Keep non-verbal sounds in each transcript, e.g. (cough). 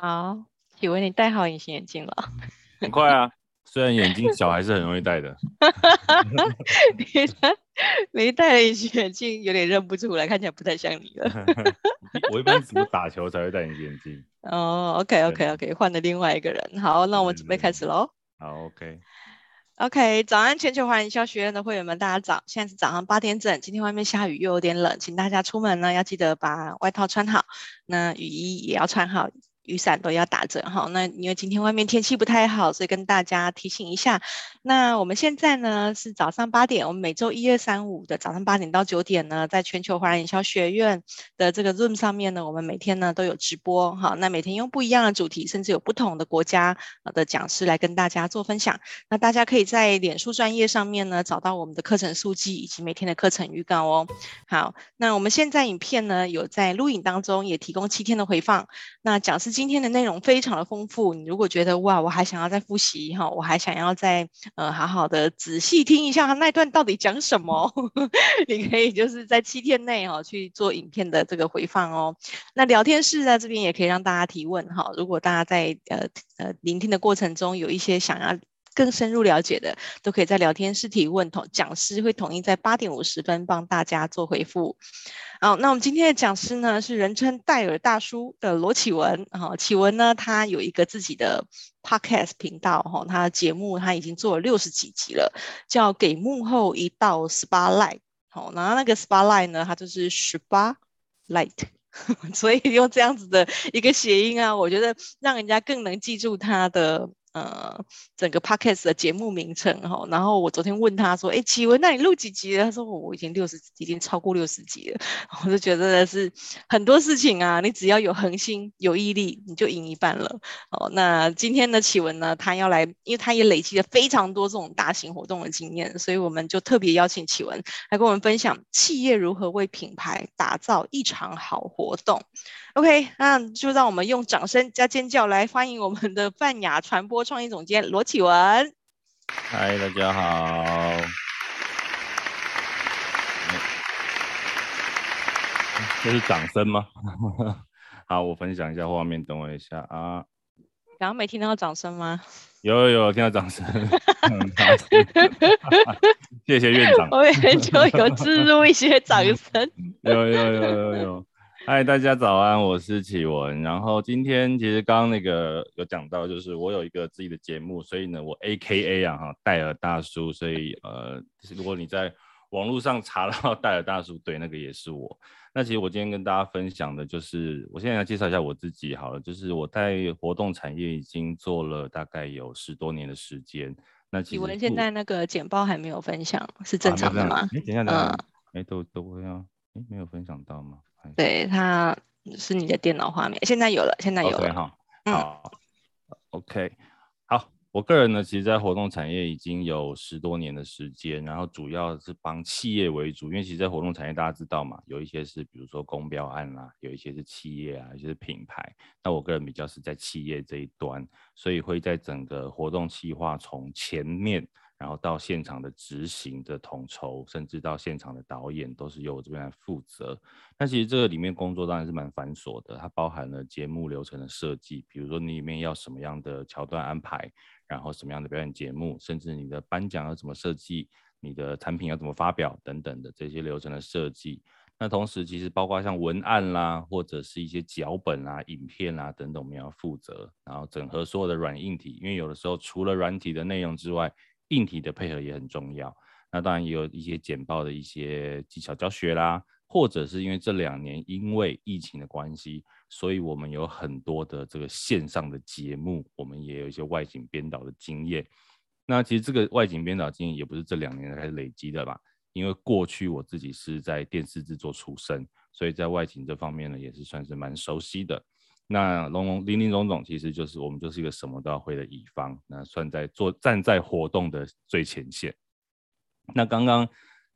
好，以为你戴好隐形眼镜了。(laughs) 很快啊，虽然眼镜小，还是很容易戴的。(laughs) 你戴，没戴隐形眼镜，有点认不出来，看起来不太像你了。(laughs) 我一般只有打球才会戴隐形眼镜。哦，OK，OK，OK，换了另外一个人。好，那我们准备开始喽。好，OK。OK，早安，全球华人营销学院的会员们，大家早！现在是早上八点整，今天外面下雨又有点冷，请大家出门呢要记得把外套穿好，那雨衣也要穿好。雨伞都要打折哈，那因为今天外面天气不太好，所以跟大家提醒一下。那我们现在呢是早上八点，我们每周一、二、三、五的早上八点到九点呢，在全球华人营销学院的这个 Zoom 上面呢，我们每天呢都有直播哈。那每天用不一样的主题，甚至有不同的国家的讲师来跟大家做分享。那大家可以在脸书专业上面呢找到我们的课程速记以及每天的课程预告哦。好，那我们现在影片呢有在录影当中，也提供七天的回放。那讲师。今天的内容非常的丰富，你如果觉得哇，我还想要再复习哈，我还想要再呃好好的仔细听一下他那段到底讲什么，(laughs) 你可以就是在七天内哈去做影片的这个回放哦。那聊天室在这边也可以让大家提问哈，如果大家在呃呃聆听的过程中有一些想要更深入了解的，都可以在聊天室提问，同讲师会统一在八点五十分帮大家做回复。好，那我们今天的讲师呢是人称戴尔大叔的罗启文。哈，启文呢他有一个自己的 podcast 频道，哈，他的节目他已经做了六十几集了，叫给幕后一道 spotlight。好，然后那个 spotlight 呢，它就是十八 light，(laughs) 所以用这样子的一个谐音啊，我觉得让人家更能记住他的。呃，整个 podcast 的节目名称哈，然后我昨天问他说，哎，启文，那你录几集了？他说我已经六十，已经超过六十集了。我就觉得是很多事情啊，你只要有恒心、有毅力，你就赢一半了。哦，那今天的启文呢，他要来，因为他也累积了非常多这种大型活动的经验，所以我们就特别邀请启文来跟我们分享企业如何为品牌打造一场好活动。OK，那就让我们用掌声加尖叫来欢迎我们的泛亚传播创意总监罗启文。嗨，大家好。这是掌声吗？(laughs) 好，我分享一下画面，等我一下啊。刚刚没听到掌声吗？有有有，听到掌 (laughs) 声。谢谢院长。我也就有置入一些掌声。有有有有有。有嗨，大家早安，我是启文。然后今天其实刚刚那个有讲到，就是我有一个自己的节目，所以呢，我 AKA 啊哈戴尔大叔。所以呃，如果你在网络上查到戴尔大叔，对，那个也是我。那其实我今天跟大家分享的就是，我现在来介绍一下我自己好了，就是我在活动产业已经做了大概有十多年的时间。那启文现在那个简报还没有分享，是正常的吗？哎、啊，等一下，等一下，哎、嗯，都都会啊，哎，没有分享到吗？对，它是你的电脑画面，现在有了，现在有了。Okay, 好，嗯、好，OK，好。我个人呢，其实，在活动产业已经有十多年的时间，然后主要是帮企业为主，因为其实，在活动产业大家知道嘛，有一些是比如说公标案啦，有一些是企业啊，有一些是品牌。那我个人比较是在企业这一端，所以会在整个活动计划从前面。然后到现场的执行的统筹，甚至到现场的导演，都是由我这边来负责。那其实这个里面工作当然是蛮繁琐的，它包含了节目流程的设计，比如说你里面要什么样的桥段安排，然后什么样的表演节目，甚至你的颁奖要怎么设计，你的产品要怎么发表等等的这些流程的设计。那同时其实包括像文案啦，或者是一些脚本啊、影片啊等等，我们要负责，然后整合所有的软硬体，因为有的时候除了软体的内容之外，硬体的配合也很重要，那当然也有一些简报的一些技巧教学啦，或者是因为这两年因为疫情的关系，所以我们有很多的这个线上的节目，我们也有一些外景编导的经验。那其实这个外景编导经验也不是这两年才累积的吧？因为过去我自己是在电视制作出身，所以在外景这方面呢，也是算是蛮熟悉的。那龙龙林林总总，其实就是我们就是一个什么都要会的乙方，那算在做站在活动的最前线。那刚刚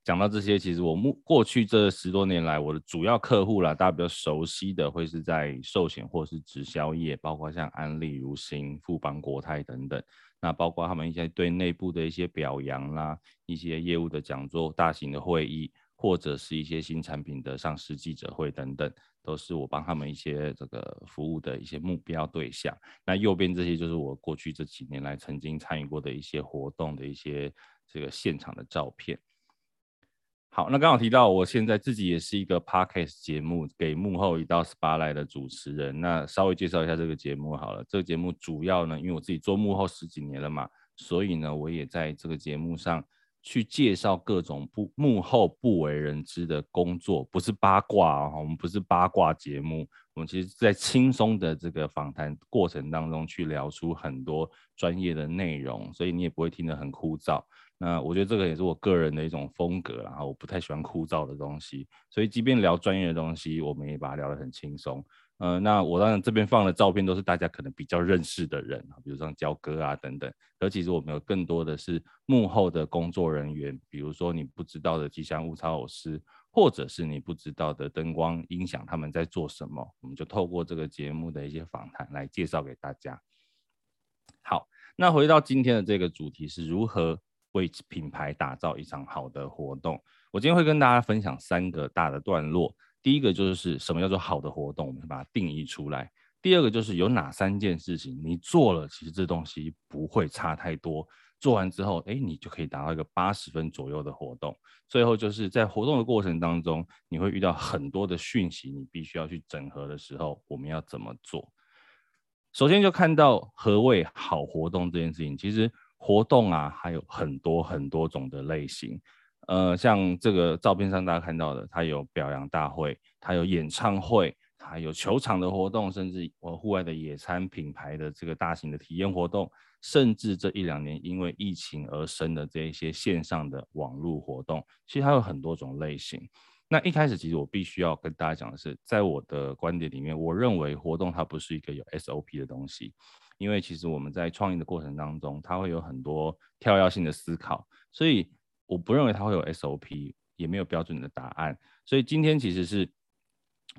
讲到这些，其实我目过去这十多年来，我的主要客户啦，大家比较熟悉的会是在寿险或是直销业，包括像安利、如新、富邦、国泰等等。那包括他们一些对内部的一些表扬啦，一些业务的讲座、大型的会议。或者是一些新产品的上市记者会等等，都是我帮他们一些这个服务的一些目标对象。那右边这些就是我过去这几年来曾经参与过的一些活动的一些这个现场的照片。好，那刚好提到我现在自己也是一个 podcast 节目《给幕后一道 SPA 来》的主持人。那稍微介绍一下这个节目好了。这个节目主要呢，因为我自己做幕后十几年了嘛，所以呢，我也在这个节目上。去介绍各种不幕后不为人知的工作，不是八卦哦，我们不是八卦节目，我们其实在轻松的这个访谈过程当中去聊出很多专业的内容，所以你也不会听得很枯燥。那我觉得这个也是我个人的一种风格，然后我不太喜欢枯燥的东西，所以即便聊专业的东西，我们也把它聊得很轻松。呃，那我当然这边放的照片都是大家可能比较认识的人，比如像焦哥啊等等。而其实我们有更多的是幕后的工作人员，比如说你不知道的吉祥物操偶师，或者是你不知道的灯光音响，他们在做什么，我们就透过这个节目的一些访谈来介绍给大家。好，那回到今天的这个主题是如何为品牌打造一场好的活动。我今天会跟大家分享三个大的段落。第一个就是什么叫做好的活动，我们把它定义出来。第二个就是有哪三件事情你做了，其实这东西不会差太多。做完之后，哎，你就可以达到一个八十分左右的活动。最后就是在活动的过程当中，你会遇到很多的讯息，你必须要去整合的时候，我们要怎么做？首先就看到何谓好活动这件事情。其实活动啊，还有很多很多种的类型。呃，像这个照片上大家看到的，它有表扬大会，它有演唱会，它有球场的活动，甚至我户外的野餐品牌的这个大型的体验活动，甚至这一两年因为疫情而生的这一些线上的网络活动，其实它有很多种类型。那一开始其实我必须要跟大家讲的是，在我的观点里面，我认为活动它不是一个有 SOP 的东西，因为其实我们在创意的过程当中，它会有很多跳跃性的思考，所以。我不认为它会有 SOP，也没有标准的答案，所以今天其实是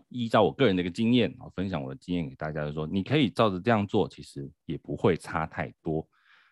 依照我个人的一个经验，我分享我的经验给大家，就是说你可以照着这样做，其实也不会差太多。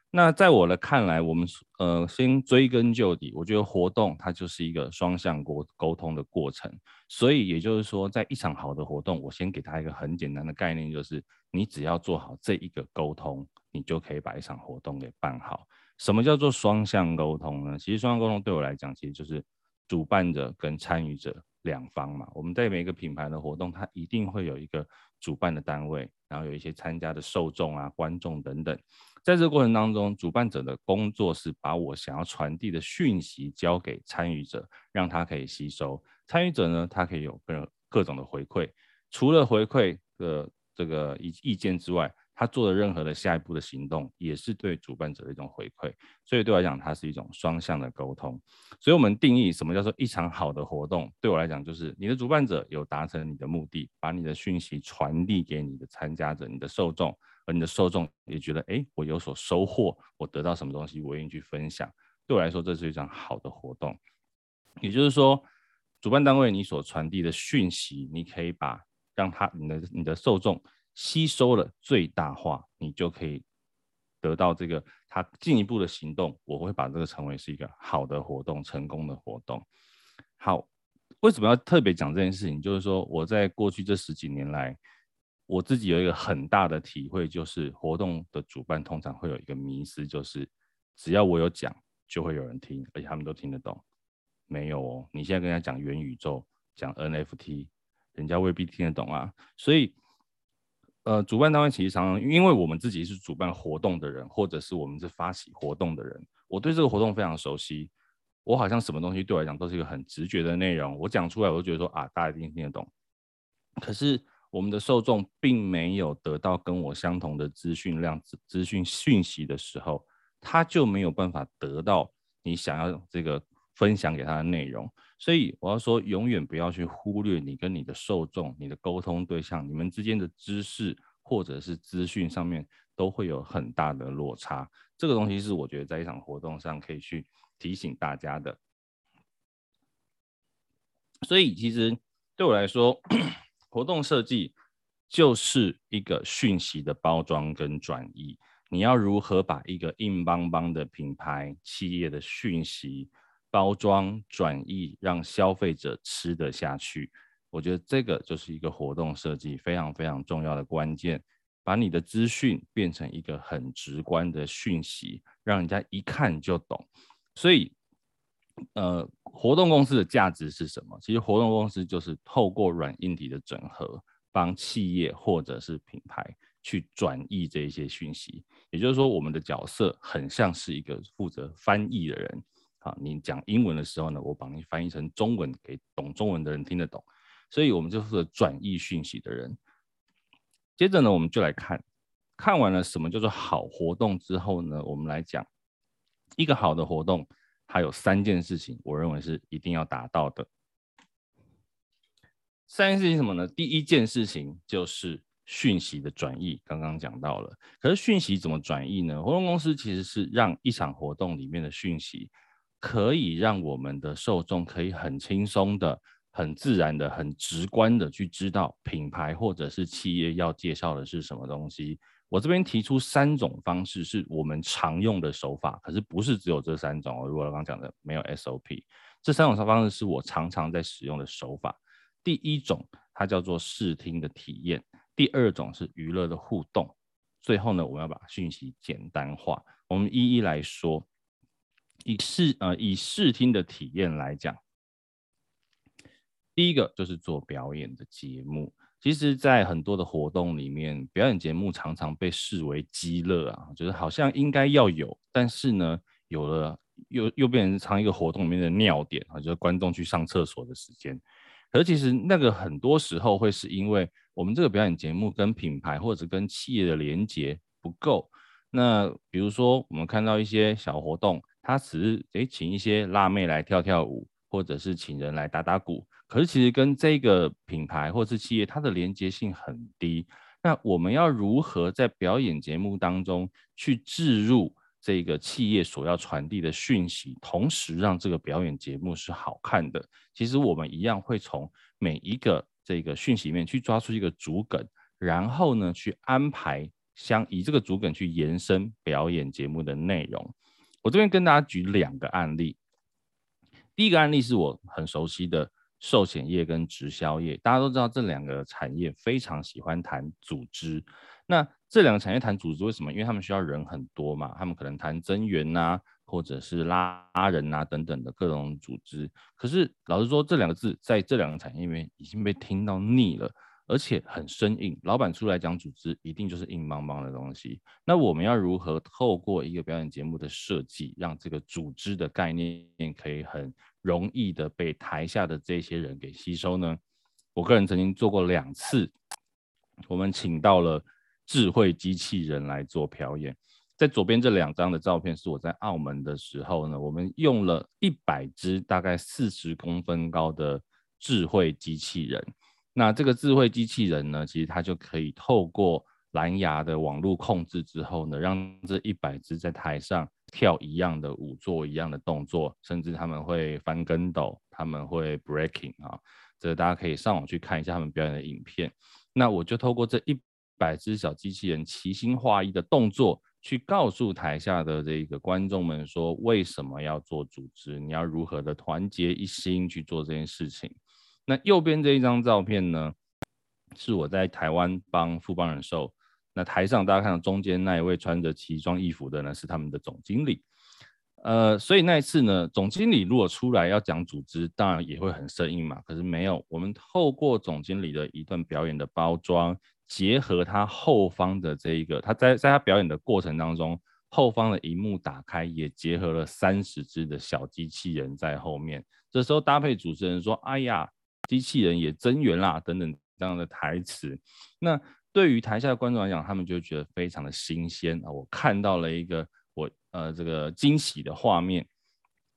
那在我的看来，我们呃先追根究底，我觉得活动它就是一个双向沟沟通的过程，所以也就是说，在一场好的活动，我先给他一个很简单的概念，就是你只要做好这一个沟通，你就可以把一场活动给办好。什么叫做双向沟通呢？其实双向沟通对我来讲，其实就是主办者跟参与者两方嘛。我们在每一个品牌的活动，它一定会有一个主办的单位，然后有一些参加的受众啊、观众等等。在这个过程当中，主办者的工作是把我想要传递的讯息交给参与者，让他可以吸收。参与者呢，他可以有各各种的回馈，除了回馈的这个意意见之外。他做的任何的下一步的行动，也是对主办者的一种回馈，所以对我来讲，它是一种双向的沟通。所以，我们定义什么叫做一场好的活动？对我来讲，就是你的主办者有达成你的目的，把你的讯息传递给你的参加者、你的受众，而你的受众也觉得，哎，我有所收获，我得到什么东西，我愿意去分享。对我来说，这是一场好的活动。也就是说，主办单位你所传递的讯息，你可以把让他你的你的受众。吸收了最大化，你就可以得到这个他进一步的行动。我会把这个称为是一个好的活动，成功的活动。好，为什么要特别讲这件事情？就是说我在过去这十几年来，我自己有一个很大的体会，就是活动的主办通常会有一个迷思，就是只要我有讲，就会有人听，而且他们都听得懂。没有哦，你现在跟人家讲元宇宙，讲 NFT，人家未必听得懂啊。所以。呃，主办单位其实常常，因为我们自己是主办活动的人，或者是我们是发起活动的人，我对这个活动非常熟悉。我好像什么东西对我来讲都是一个很直觉的内容，我讲出来我就觉得说啊，大家一定听得懂。可是我们的受众并没有得到跟我相同的资讯量、资讯讯息的时候，他就没有办法得到你想要这个分享给他的内容。所以我要说，永远不要去忽略你跟你的受众、你的沟通对象、你们之间的知识或者是资讯上面都会有很大的落差。这个东西是我觉得在一场活动上可以去提醒大家的。所以其实对我来说，(clears throat) 活动设计就是一个讯息的包装跟转移。你要如何把一个硬邦邦的品牌企业的讯息，包装、转译，让消费者吃得下去。我觉得这个就是一个活动设计非常非常重要的关键，把你的资讯变成一个很直观的讯息，让人家一看就懂。所以，呃，活动公司的价值是什么？其实活动公司就是透过软硬体的整合，帮企业或者是品牌去转译这一些讯息。也就是说，我们的角色很像是一个负责翻译的人。好，你讲英文的时候呢，我帮你翻译成中文，给懂中文的人听得懂。所以我们就是转译讯息的人。接着呢，我们就来看，看完了什么叫做好活动之后呢，我们来讲一个好的活动，它有三件事情，我认为是一定要达到的。三件事情什么呢？第一件事情就是讯息的转译，刚刚讲到了。可是讯息怎么转译呢？活动公司其实是让一场活动里面的讯息，可以让我们的受众可以很轻松的。很自然的、很直观的去知道品牌或者是企业要介绍的是什么东西。我这边提出三种方式是我们常用的手法，可是不是只有这三种哦。如果我刚刚讲的没有 SOP，这三种方式是我常常在使用的手法。第一种它叫做视听的体验，第二种是娱乐的互动，最后呢，我们要把讯息简单化。我们一一来说，以视呃以视听的体验来讲。第一个就是做表演的节目，其实，在很多的活动里面，表演节目常常被视为鸡肋啊，就是好像应该要有，但是呢，有了又又变成一个活动里面的尿点啊，就是观众去上厕所的时间。可是其实那个很多时候会是因为我们这个表演节目跟品牌或者跟企业的连接不够。那比如说我们看到一些小活动，他只是诶请一些辣妹来跳跳舞，或者是请人来打打鼓。可是其实跟这个品牌或是企业，它的连接性很低。那我们要如何在表演节目当中去置入这个企业所要传递的讯息，同时让这个表演节目是好看的？其实我们一样会从每一个这个讯息里面去抓出一个主梗，然后呢去安排相以这个主梗去延伸表演节目的内容。我这边跟大家举两个案例。第一个案例是我很熟悉的。寿险业跟直销业，大家都知道这两个产业非常喜欢谈组织。那这两个产业谈组织为什么？因为他们需要人很多嘛，他们可能谈增员呐，或者是拉人呐等等的各种组织。可是老实说，这两个字在这两个产业里面已经被听到腻了。而且很生硬，老板出来讲组织，一定就是硬邦邦的东西。那我们要如何透过一个表演节目的设计，让这个组织的概念可以很容易的被台下的这些人给吸收呢？我个人曾经做过两次，我们请到了智慧机器人来做表演。在左边这两张的照片是我在澳门的时候呢，我们用了一百只大概四十公分高的智慧机器人。那这个智慧机器人呢，其实它就可以透过蓝牙的网络控制之后呢，让这一百只在台上跳一样的舞，做一样的动作，甚至他们会翻跟斗，他们会 breaking 啊，这个大家可以上网去看一下他们表演的影片。那我就透过这一百只小机器人齐心划一的动作，去告诉台下的这个观众们说，为什么要做组织，你要如何的团结一心去做这件事情。那右边这一张照片呢，是我在台湾帮富邦人寿。那台上大家看到中间那一位穿着奇装异服的呢，是他们的总经理。呃，所以那一次呢，总经理如果出来要讲组织，当然也会很生硬嘛。可是没有，我们透过总经理的一段表演的包装，结合他后方的这一个，他在在他表演的过程当中，后方的荧幕打开，也结合了三十只的小机器人在后面。这时候搭配主持人说：“哎呀。”机器人也增援啦，等等这样的台词，那对于台下的观众来讲，他们就觉得非常的新鲜啊！我看到了一个我呃这个惊喜的画面。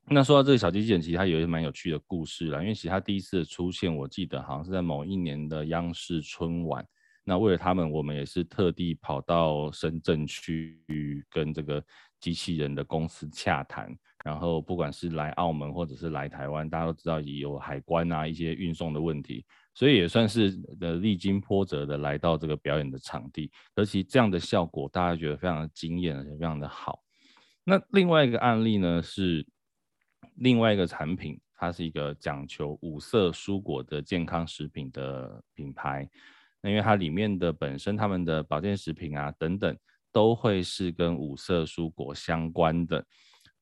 那说到这个小机器人，其实它有一个蛮有趣的故事啦，因为其实它第一次出现，我记得好像是在某一年的央视春晚。那为了他们，我们也是特地跑到深圳去跟这个机器人的公司洽谈。然后不管是来澳门或者是来台湾，大家都知道也有海关啊一些运送的问题，所以也算是呃历经波折的来到这个表演的场地，而且这样的效果大家觉得非常的惊艳，而且非常的好。那另外一个案例呢是，另外一个产品，它是一个讲求五色蔬果的健康食品的品牌。那因为它里面的本身他们的保健食品啊等等，都会是跟五色蔬果相关的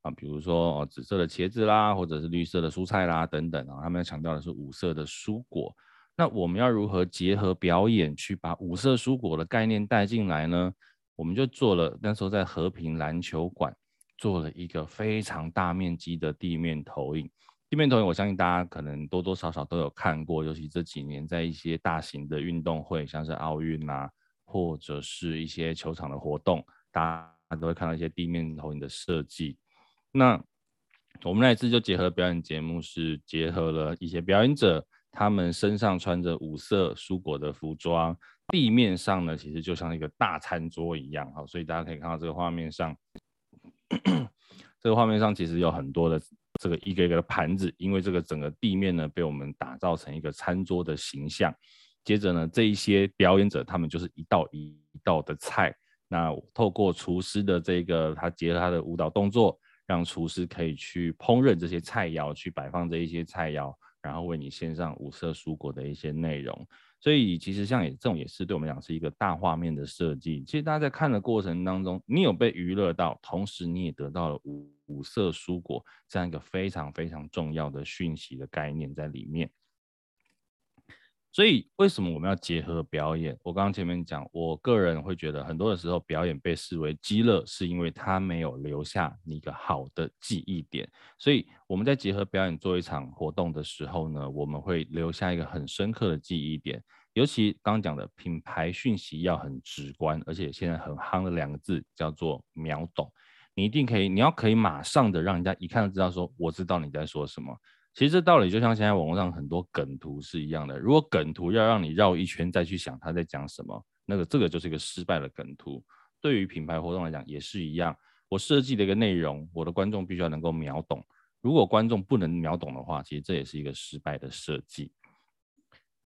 啊，比如说哦紫色的茄子啦，或者是绿色的蔬菜啦等等啊，他们要强调的是五色的蔬果。那我们要如何结合表演去把五色蔬果的概念带进来呢？我们就做了，那时候在和平篮球馆做了一个非常大面积的地面投影。地面投影，我相信大家可能多多少少都有看过，尤其这几年在一些大型的运动会，像是奥运啊，或者是一些球场的活动，大家都会看到一些地面投影的设计。那我们那一次就结合表演节目，是结合了一些表演者。他们身上穿着五色蔬果的服装，地面上呢，其实就像一个大餐桌一样，好，所以大家可以看到这个画面上，(coughs) 这个画面上其实有很多的这个一个一个的盘子，因为这个整个地面呢被我们打造成一个餐桌的形象。接着呢，这一些表演者他们就是一道一道的菜，那透过厨师的这个他结合他的舞蹈动作，让厨师可以去烹饪这些菜肴，去摆放这一些菜肴。然后为你献上五色蔬果的一些内容，所以其实像也这种也是对我们讲是一个大画面的设计。其实大家在看的过程当中，你有被娱乐到，同时你也得到了五五色蔬果这样一个非常非常重要的讯息的概念在里面。所以，为什么我们要结合表演？我刚刚前面讲，我个人会觉得，很多的时候表演被视为鸡肋，是因为它没有留下你一个好的记忆点。所以，我们在结合表演做一场活动的时候呢，我们会留下一个很深刻的记忆点。尤其刚刚讲的品牌讯息要很直观，而且现在很夯的两个字叫做秒懂。你一定可以，你要可以马上的让人家一看就知道说，我知道你在说什么。其实这道理就像现在网络上很多梗图是一样的。如果梗图要让你绕一圈再去想他在讲什么，那个这个就是一个失败的梗图。对于品牌活动来讲也是一样。我设计的一个内容，我的观众必须要能够秒懂。如果观众不能秒懂的话，其实这也是一个失败的设计。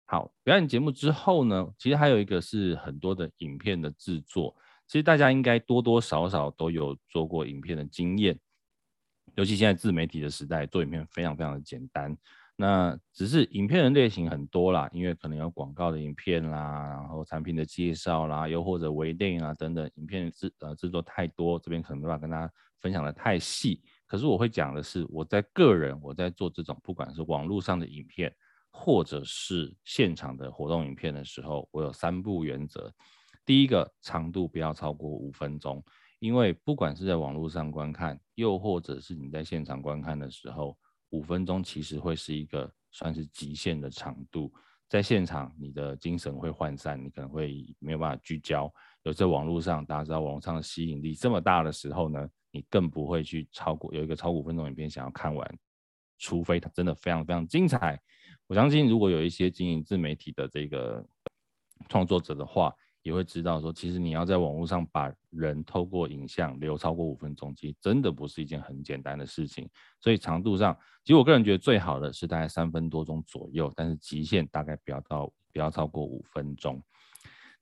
好，表演节目之后呢，其实还有一个是很多的影片的制作。其实大家应该多多少少都有做过影片的经验。尤其现在自媒体的时代，做影片非常非常的简单。那只是影片的类型很多啦，因为可能有广告的影片啦，然后产品的介绍啦，又或者微电影啊等等，影片制呃制作太多，这边可能没办法跟大家分享的太细。可是我会讲的是，我在个人我在做这种不管是网络上的影片，或者是现场的活动影片的时候，我有三不原则。第一个，长度不要超过五分钟。因为不管是在网络上观看，又或者是你在现场观看的时候，五分钟其实会是一个算是极限的长度。在现场，你的精神会涣散，你可能会没有办法聚焦。有在网络上，大家知道网络上的吸引力这么大的时候呢，你更不会去超过有一个超五分钟影片想要看完，除非它真的非常非常精彩。我相信，如果有一些经营自媒体的这个创作者的话，也会知道说，其实你要在网络上把人透过影像留超过五分钟，其实真的不是一件很简单的事情。所以长度上，其实我个人觉得最好的是大概三分多钟左右，但是极限大概不要到不要超过五分钟。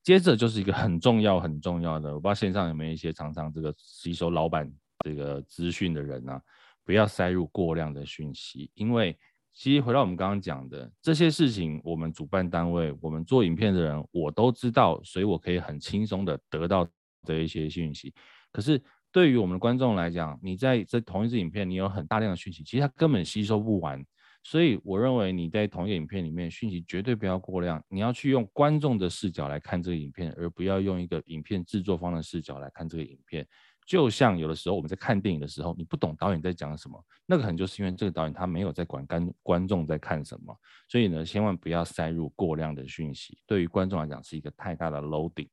接着就是一个很重要很重要的，我不知道线上有没有一些常常这个吸收老板这个资讯的人啊，不要塞入过量的讯息，因为。其实回到我们刚刚讲的这些事情，我们主办单位、我们做影片的人，我都知道，所以我可以很轻松的得到这一些讯息。可是对于我们的观众来讲，你在这同一支影片，你有很大量的讯息，其实他根本吸收不完。所以我认为你在同一个影片里面，讯息绝对不要过量。你要去用观众的视角来看这个影片，而不要用一个影片制作方的视角来看这个影片。就像有的时候我们在看电影的时候，你不懂导演在讲什么，那个可能就是因为这个导演他没有在管观观众在看什么，所以呢，千万不要塞入过量的讯息，对于观众来讲是一个太大的 loading。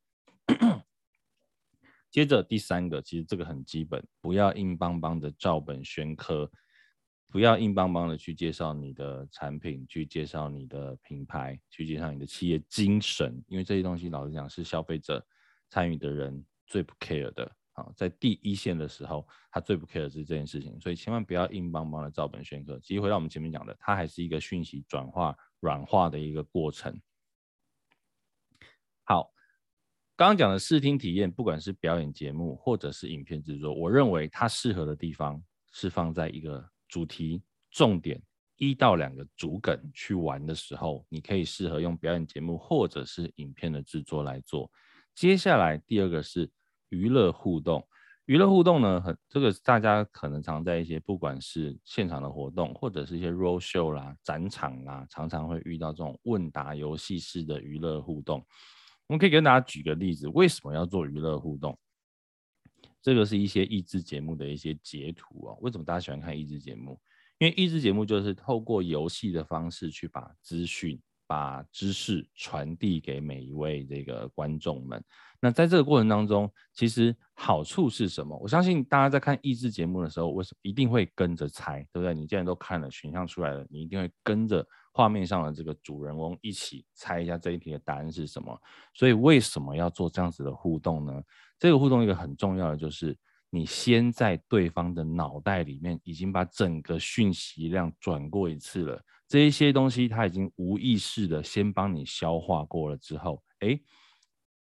接着第三个，其实这个很基本，不要硬邦邦的照本宣科，不要硬邦邦的去介绍你的产品，去介绍你的品牌，去介绍你的企业精神，因为这些东西老实讲是消费者参与的人最不 care 的。在第一线的时候，他最不 care 的是这件事情，所以千万不要硬邦邦的照本宣科。其实回到我们前面讲的，它还是一个讯息转化软化的一个过程。好，刚刚讲的视听体验，不管是表演节目或者是影片制作，我认为它适合的地方是放在一个主题重点一到两个主梗去玩的时候，你可以适合用表演节目或者是影片的制作来做。接下来第二个是娱乐互动。娱乐互动呢，很这个大家可能常在一些不管是现场的活动，或者是一些 road show 啦、展场啦，常常会遇到这种问答游戏式的娱乐互动。我们可以跟大家举个例子，为什么要做娱乐互动？这个是一些益智节目的一些截图啊。为什么大家喜欢看益智节目？因为益智节目就是透过游戏的方式去把资讯、把知识传递给每一位这个观众们。那在这个过程当中，其实好处是什么？我相信大家在看益智节目的时候，为什么一定会跟着猜，对不对？你既然都看了选项出来了，你一定会跟着画面上的这个主人翁一起猜一下这一题的答案是什么。所以为什么要做这样子的互动呢？这个互动一个很重要的就是，你先在对方的脑袋里面已经把整个讯息量转过一次了，这一些东西他已经无意识的先帮你消化过了之后，哎。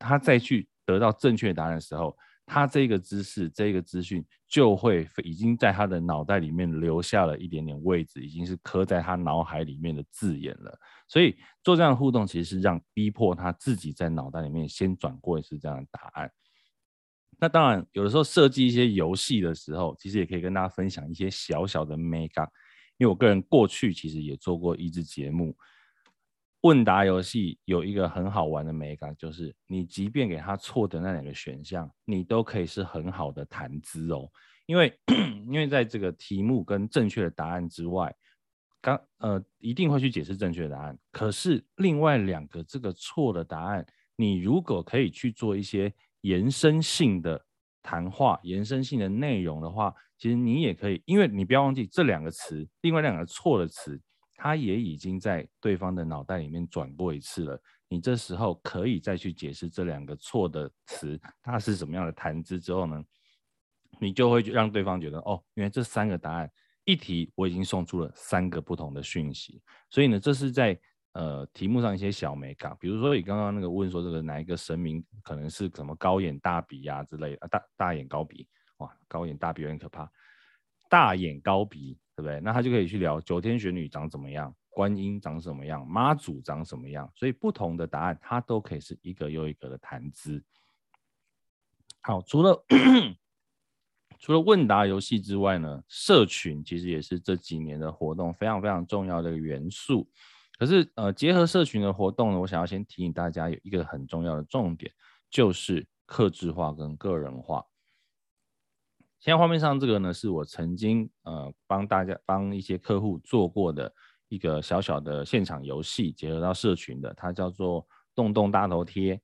他再去得到正确答案的时候，他这个知识、这个资讯就会已经在他的脑袋里面留下了一点点位置，已经是刻在他脑海里面的字眼了。所以做这样的互动，其实是让逼迫他自己在脑袋里面先转过一次这样的答案。那当然，有的时候设计一些游戏的时候，其实也可以跟大家分享一些小小的眉角，因为我个人过去其实也做过益智节目。问答游戏有一个很好玩的美感，就是你即便给他错的那两个选项，你都可以是很好的谈资哦。因为 (clears throat) 因为在这个题目跟正确的答案之外，刚呃一定会去解释正确的答案。可是另外两个这个错的答案，你如果可以去做一些延伸性的谈话、延伸性的内容的话，其实你也可以，因为你不要忘记这两个词，另外两个错的词。它也已经在对方的脑袋里面转过一次了，你这时候可以再去解释这两个错的词，它是什么样的谈资之后呢，你就会让对方觉得哦，原来这三个答案一题我已经送出了三个不同的讯息，所以呢，这是在呃题目上一些小美感，比如说你刚刚那个问说这个哪一个神明可能是什么高眼大鼻呀、之类的，啊、大大眼高鼻，哇，高眼大鼻有点可怕，大眼高鼻。对不对？那他就可以去聊九天玄女长怎么样，观音长什么样，妈祖长什么样。所以不同的答案，它都可以是一个又一个的谈资。好，除了 (coughs) 除了问答游戏之外呢，社群其实也是这几年的活动非常非常重要的元素。可是呃，结合社群的活动呢，我想要先提醒大家有一个很重要的重点，就是克制化跟个人化。现在画面上这个呢，是我曾经呃帮大家帮一些客户做过的一个小小的现场游戏，结合到社群的，它叫做动动大头贴。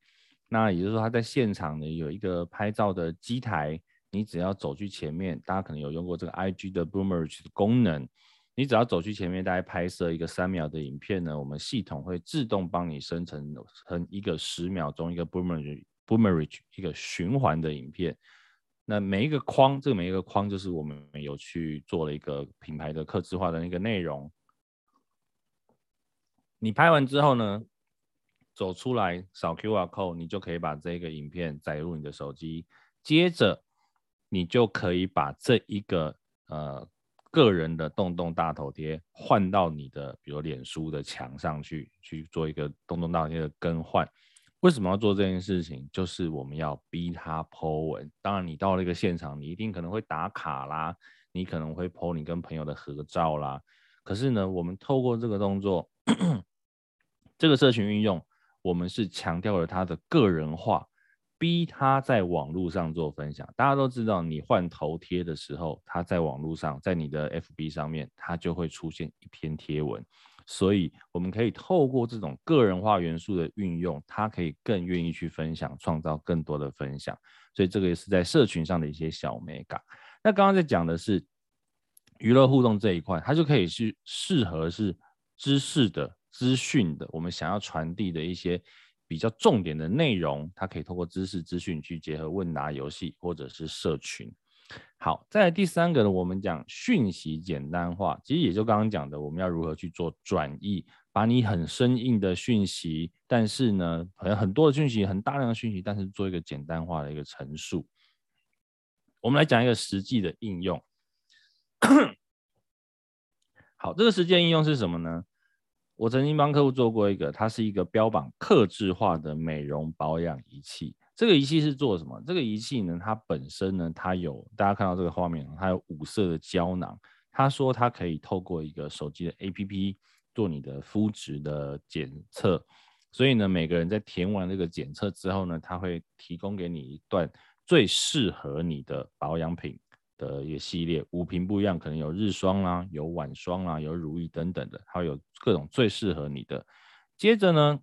那也就是说，它在现场呢有一个拍照的机台，你只要走去前面，大家可能有用过这个 IG 的 Boomerang 的功能，你只要走去前面，大概拍摄一个三秒的影片呢，我们系统会自动帮你生成成一个十秒钟一个 Boomerang Boomerang 一个循环的影片。那每一个框，这个每一个框就是我们有去做了一个品牌的客制化的那个内容。你拍完之后呢，走出来扫 QR code，你就可以把这个影片载入你的手机。接着，你就可以把这一个呃个人的洞洞大头贴换到你的比如脸书的墙上去，去做一个洞洞大头贴的更换。为什么要做这件事情？就是我们要逼他 po 文。当然，你到了一个现场，你一定可能会打卡啦，你可能会 po 你跟朋友的合照啦。可是呢，我们透过这个动作，(coughs) 这个社群运用，我们是强调了他的个人化，逼他在网络上做分享。大家都知道，你换头贴的时候，他在网络上，在你的 FB 上面，他就会出现一篇贴文。所以，我们可以透过这种个人化元素的运用，他可以更愿意去分享，创造更多的分享。所以，这个也是在社群上的一些小美感。那刚刚在讲的是娱乐互动这一块，它就可以是适合是知识的、资讯的，我们想要传递的一些比较重点的内容，它可以透过知识资讯去结合问答游戏或者是社群。好，再来第三个呢，我们讲讯息简单化，其实也就刚刚讲的，我们要如何去做转译，把你很生硬的讯息，但是呢，好像很多的讯息，很大量的讯息，但是做一个简单化的一个陈述。我们来讲一个实际的应用。(coughs) 好，这个实践应用是什么呢？我曾经帮客户做过一个，它是一个标榜克制化的美容保养仪器。这个仪器是做什么？这个仪器呢，它本身呢，它有大家看到这个画面，它有五色的胶囊。他说它可以透过一个手机的 APP 做你的肤质的检测，所以呢，每个人在填完这个检测之后呢，他会提供给你一段最适合你的保养品的一个系列，五瓶不一样，可能有日霜啦、有晚霜啦、有乳液等等的，还有各种最适合你的。接着呢，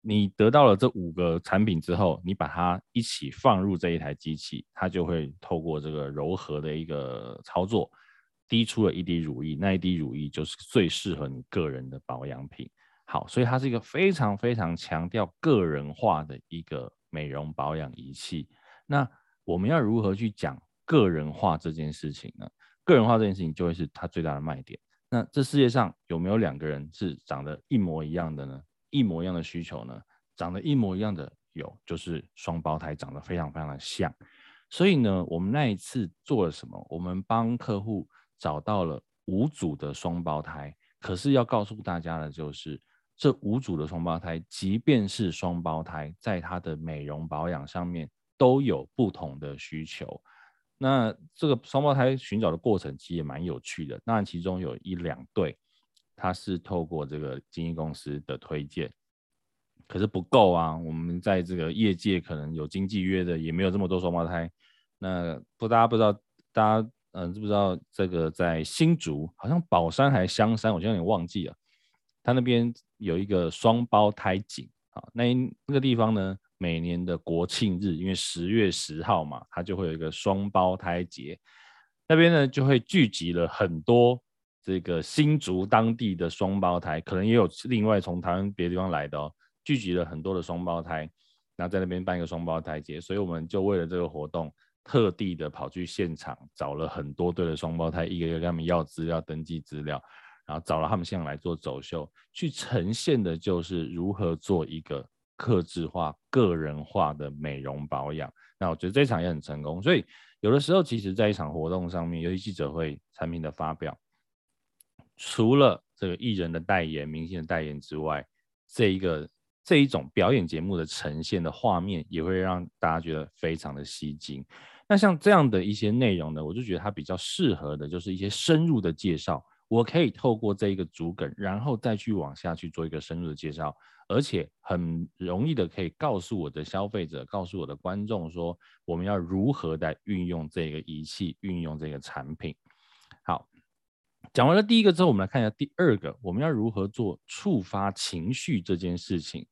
你得到了这五个产品之后，你把它一起放入这一台机器，它就会透过这个柔和的一个操作，滴出了一滴乳液，那一滴乳液就是最适合你个人的保养品。好，所以它是一个非常非常强调个人化的一个美容保养仪器。那我们要如何去讲个人化这件事情呢？个人化这件事情就会是它最大的卖点。那这世界上有没有两个人是长得一模一样的呢？一模一样的需求呢？长得一模一样的有，就是双胞胎长得非常非常的像。所以呢，我们那一次做了什么？我们帮客户找到了五组的双胞胎。可是要告诉大家的就是，这五组的双胞胎，即便是双胞胎，在他的美容保养上面都有不同的需求。那这个双胞胎寻找的过程其实也蛮有趣的。那其中有一两对。他是透过这个经纪公司的推荐，可是不够啊。我们在这个业界可能有经纪约的，也没有这么多双胞胎。那不，大家不知道，大家嗯知不知道这个在新竹，好像宝山还是香山，我现在有点忘记了。他那边有一个双胞胎景啊，那那个地方呢，每年的国庆日，因为十月十号嘛，它就会有一个双胞胎节，那边呢就会聚集了很多。这个新竹当地的双胞胎，可能也有另外从台湾别的地方来的哦，聚集了很多的双胞胎，然后在那边办一个双胞胎节，所以我们就为了这个活动，特地的跑去现场找了很多对的双胞胎，一个一个跟他们要资料、登记资料，然后找了他们现场来做走秀，去呈现的就是如何做一个克制化、个人化的美容保养。那我觉得这场也很成功，所以有的时候其实在一场活动上面，尤其记者会、产品的发表。除了这个艺人的代言、明星的代言之外，这一个这一种表演节目的呈现的画面，也会让大家觉得非常的吸睛。那像这样的一些内容呢，我就觉得它比较适合的就是一些深入的介绍。我可以透过这一个主梗，然后再去往下去做一个深入的介绍，而且很容易的可以告诉我的消费者、告诉我的观众说，我们要如何来运用这个仪器、运用这个产品。好。讲完了第一个之后，我们来看一下第二个，我们要如何做触发情绪这件事情。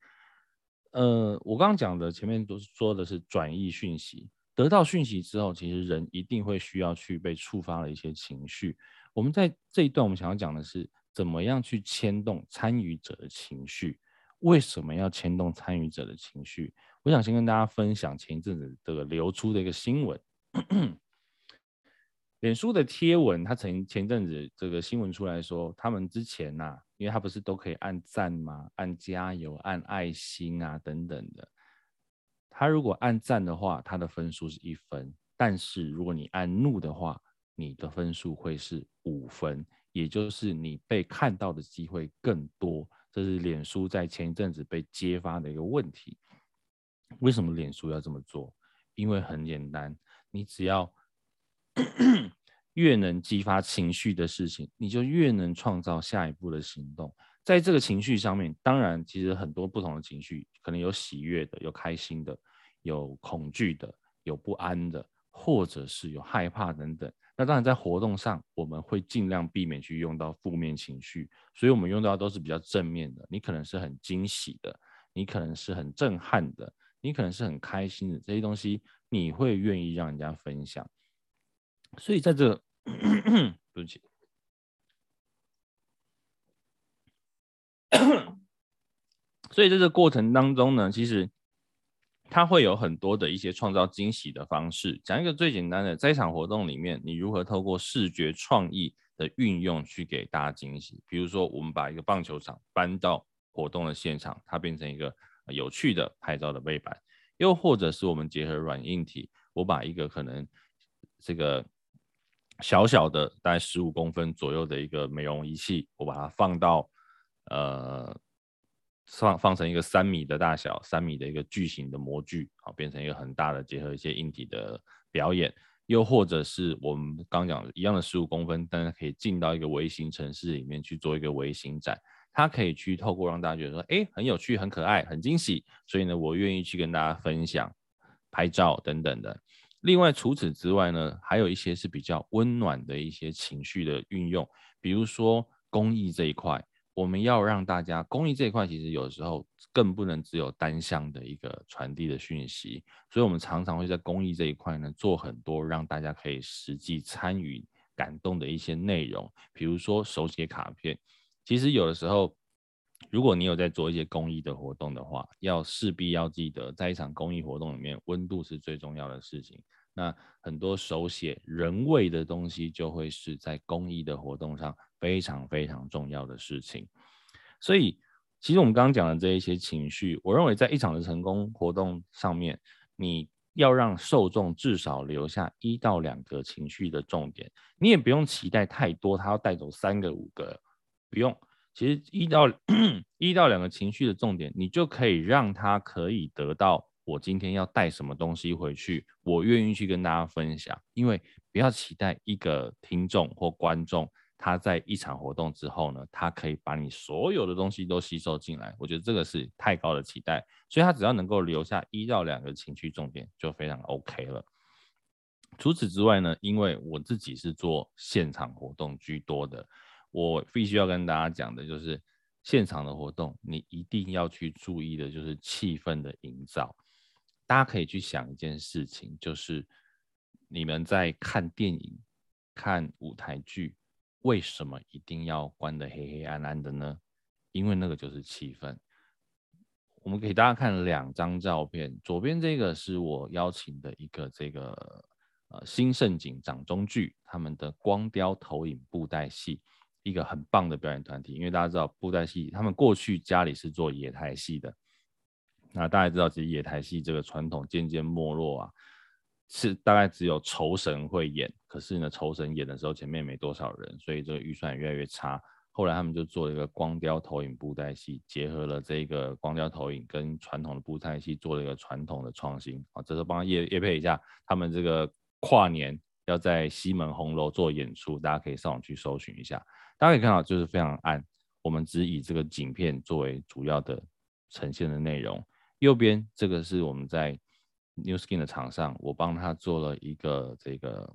呃，我刚刚讲的前面都是说的是转译讯息，得到讯息之后，其实人一定会需要去被触发了一些情绪。我们在这一段，我们想要讲的是怎么样去牵动参与者的情绪。为什么要牵动参与者的情绪？我想先跟大家分享前一阵子这个流出的一个新闻。脸书的贴文，他曾前阵子这个新闻出来说，他们之前呐、因为他不是都可以按赞吗？按加油、按爱心啊等等的。他如果按赞的话，他的分数是一分；但是如果你按怒的话，你的分数会是五分，也就是你被看到的机会更多。这是脸书在前一阵子被揭发的一个问题。为什么脸书要这么做？因为很简单，你只要。(clears throat) 越能激发情绪的事情，你就越能创造下一步的行动。在这个情绪上面，当然其实很多不同的情绪，可能有喜悦的，有开心的，有恐惧的，有不安的，或者是有害怕等等。那当然在活动上，我们会尽量避免去用到负面情绪，所以我们用到都是比较正面的。你可能是很惊喜的，你可能是很震撼的，你可能是很开心的，这些东西你会愿意让人家分享。所以在这个，(coughs) 对不起，(coughs) 所以在这个过程当中呢，其实它会有很多的一些创造惊喜的方式。讲一个最简单的，在一场活动里面，你如何透过视觉创意的运用去给大家惊喜？比如说，我们把一个棒球场搬到活动的现场，它变成一个有趣的拍照的背板；又或者是我们结合软硬体，我把一个可能这个。小小的大概十五公分左右的一个美容仪器，我把它放到呃放放成一个三米的大小，三米的一个巨型的模具，好，变成一个很大的结合一些硬体的表演。又或者是我们刚讲一样的十五公分，但是可以进到一个微型城市里面去做一个微型展，它可以去透过让大家觉得说，哎，很有趣、很可爱、很惊喜，所以呢，我愿意去跟大家分享、拍照等等的。另外，除此之外呢，还有一些是比较温暖的一些情绪的运用，比如说公益这一块。我们要让大家公益这一块，其实有时候更不能只有单向的一个传递的讯息，所以我们常常会在公益这一块呢，做很多让大家可以实际参与、感动的一些内容，比如说手写卡片。其实有的时候，如果你有在做一些公益的活动的话，要势必要记得，在一场公益活动里面，温度是最重要的事情。那很多手写人味的东西，就会是在公益的活动上。非常非常重要的事情，所以其实我们刚刚讲的这一些情绪，我认为在一场的成功活动上面，你要让受众至少留下一到两个情绪的重点，你也不用期待太多，他要带走三个五个，不用。其实一到 (clears throat) 一到两个情绪的重点，你就可以让他可以得到我今天要带什么东西回去，我愿意去跟大家分享，因为不要期待一个听众或观众。他在一场活动之后呢，他可以把你所有的东西都吸收进来。我觉得这个是太高的期待，所以他只要能够留下一到两个情绪重点，就非常 OK 了。除此之外呢，因为我自己是做现场活动居多的，我必须要跟大家讲的就是，现场的活动你一定要去注意的就是气氛的营造。大家可以去想一件事情，就是你们在看电影、看舞台剧。为什么一定要关得黑黑暗暗的呢？因为那个就是气氛。我们给大家看两张照片，左边这个是我邀请的一个这个呃新盛景掌中剧他们的光雕投影布袋戏，一个很棒的表演团体。因为大家知道布袋戏，他们过去家里是做野台戏的，那大家知道其实野台戏这个传统渐渐没落啊。是大概只有酬神会演，可是呢，酬神演的时候前面没多少人，所以这个预算也越来越差。后来他们就做了一个光雕投影布袋戏，结合了这个光雕投影跟传统的布袋戏，做了一个传统的创新。啊，这时候帮他业业配一下，他们这个跨年要在西门红楼做演出，大家可以上网去搜寻一下。大家可以看到，就是非常暗，我们只以这个景片作为主要的呈现的内容。右边这个是我们在。New Skin 的场上，我帮他做了一个这个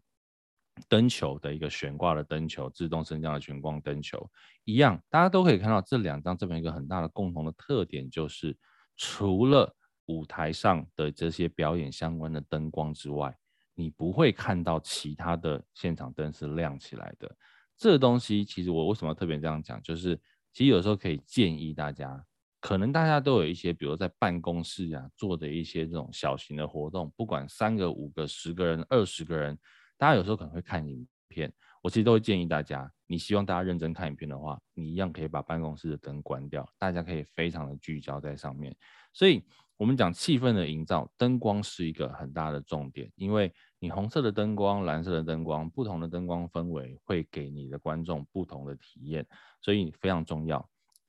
灯球的一个悬挂的灯球，自动升降的全光灯球，一样，大家都可以看到这两张这边一个很大的共同的特点，就是除了舞台上的这些表演相关的灯光之外，你不会看到其他的现场灯是亮起来的。这东西其实我为什么特别这样讲，就是其实有时候可以建议大家。可能大家都有一些，比如在办公室呀、做的一些这种小型的活动，不管三个、五个、十个人、二十个人，大家有时候可能会看影片。我其实都会建议大家，你希望大家认真看影片的话，你一样可以把办公室的灯关掉，大家可以非常的聚焦在上面。所以，我们讲气氛的营造，灯光是一个很大的重点，因为你红色的灯光、蓝色的灯光，不同的灯光氛围会给你的观众不同的体验，所以非常重要。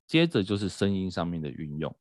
接着就是声音上面的运用，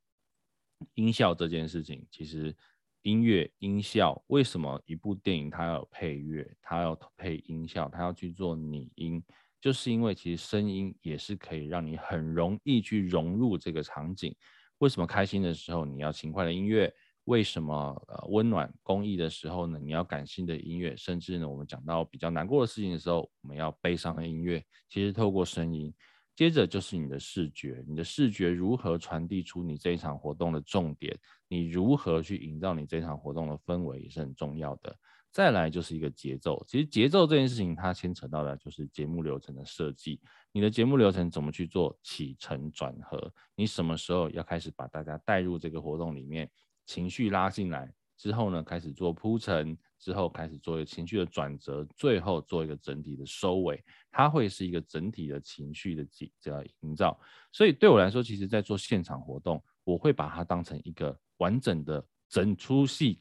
音效这件事情，其实音乐音效为什么一部电影它要有配乐，它要配音效，它要去做拟音，就是因为其实声音也是可以让你很容易去融入这个场景。为什么开心的时候你要轻快的音乐？为什么呃温暖公益的时候呢，你要感性的音乐？甚至呢，我们讲到比较难过的事情的时候，我们要悲伤的音乐。其实透过声音。接着就是你的视觉，你的视觉如何传递出你这一场活动的重点？你如何去营造你这场活动的氛围也是很重要的。再来就是一个节奏，其实节奏这件事情它牵扯到的就是节目流程的设计。你的节目流程怎么去做起承转合？你什么时候要开始把大家带入这个活动里面，情绪拉进来之后呢，开始做铺陈。之后开始做一个情绪的转折，最后做一个整体的收尾，它会是一个整体的情绪的这样营造。所以对我来说，其实在做现场活动，我会把它当成一个完整的整出戏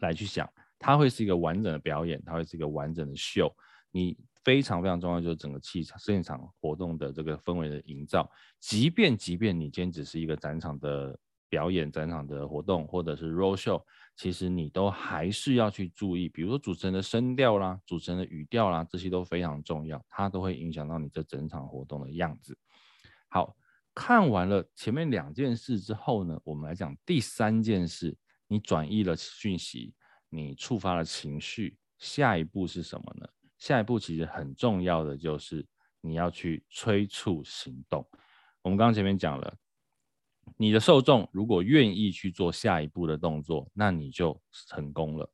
来去想，它会是一个完整的表演，它会是一个完整的秀。你非常非常重要，就是整个气场、现场活动的这个氛围的营造。即便即便你今天只是一个展场的表演、展场的活动，或者是 road show，其实你都还是要去注意，比如说主持人的声调啦、主持人的语调啦，这些都非常重要，它都会影响到你这整场活动的样子。好，看完了前面两件事之后呢，我们来讲第三件事。你转移了讯息，你触发了情绪，下一步是什么呢？下一步其实很重要的就是你要去催促行动。我们刚刚前面讲了，你的受众如果愿意去做下一步的动作，那你就成功了。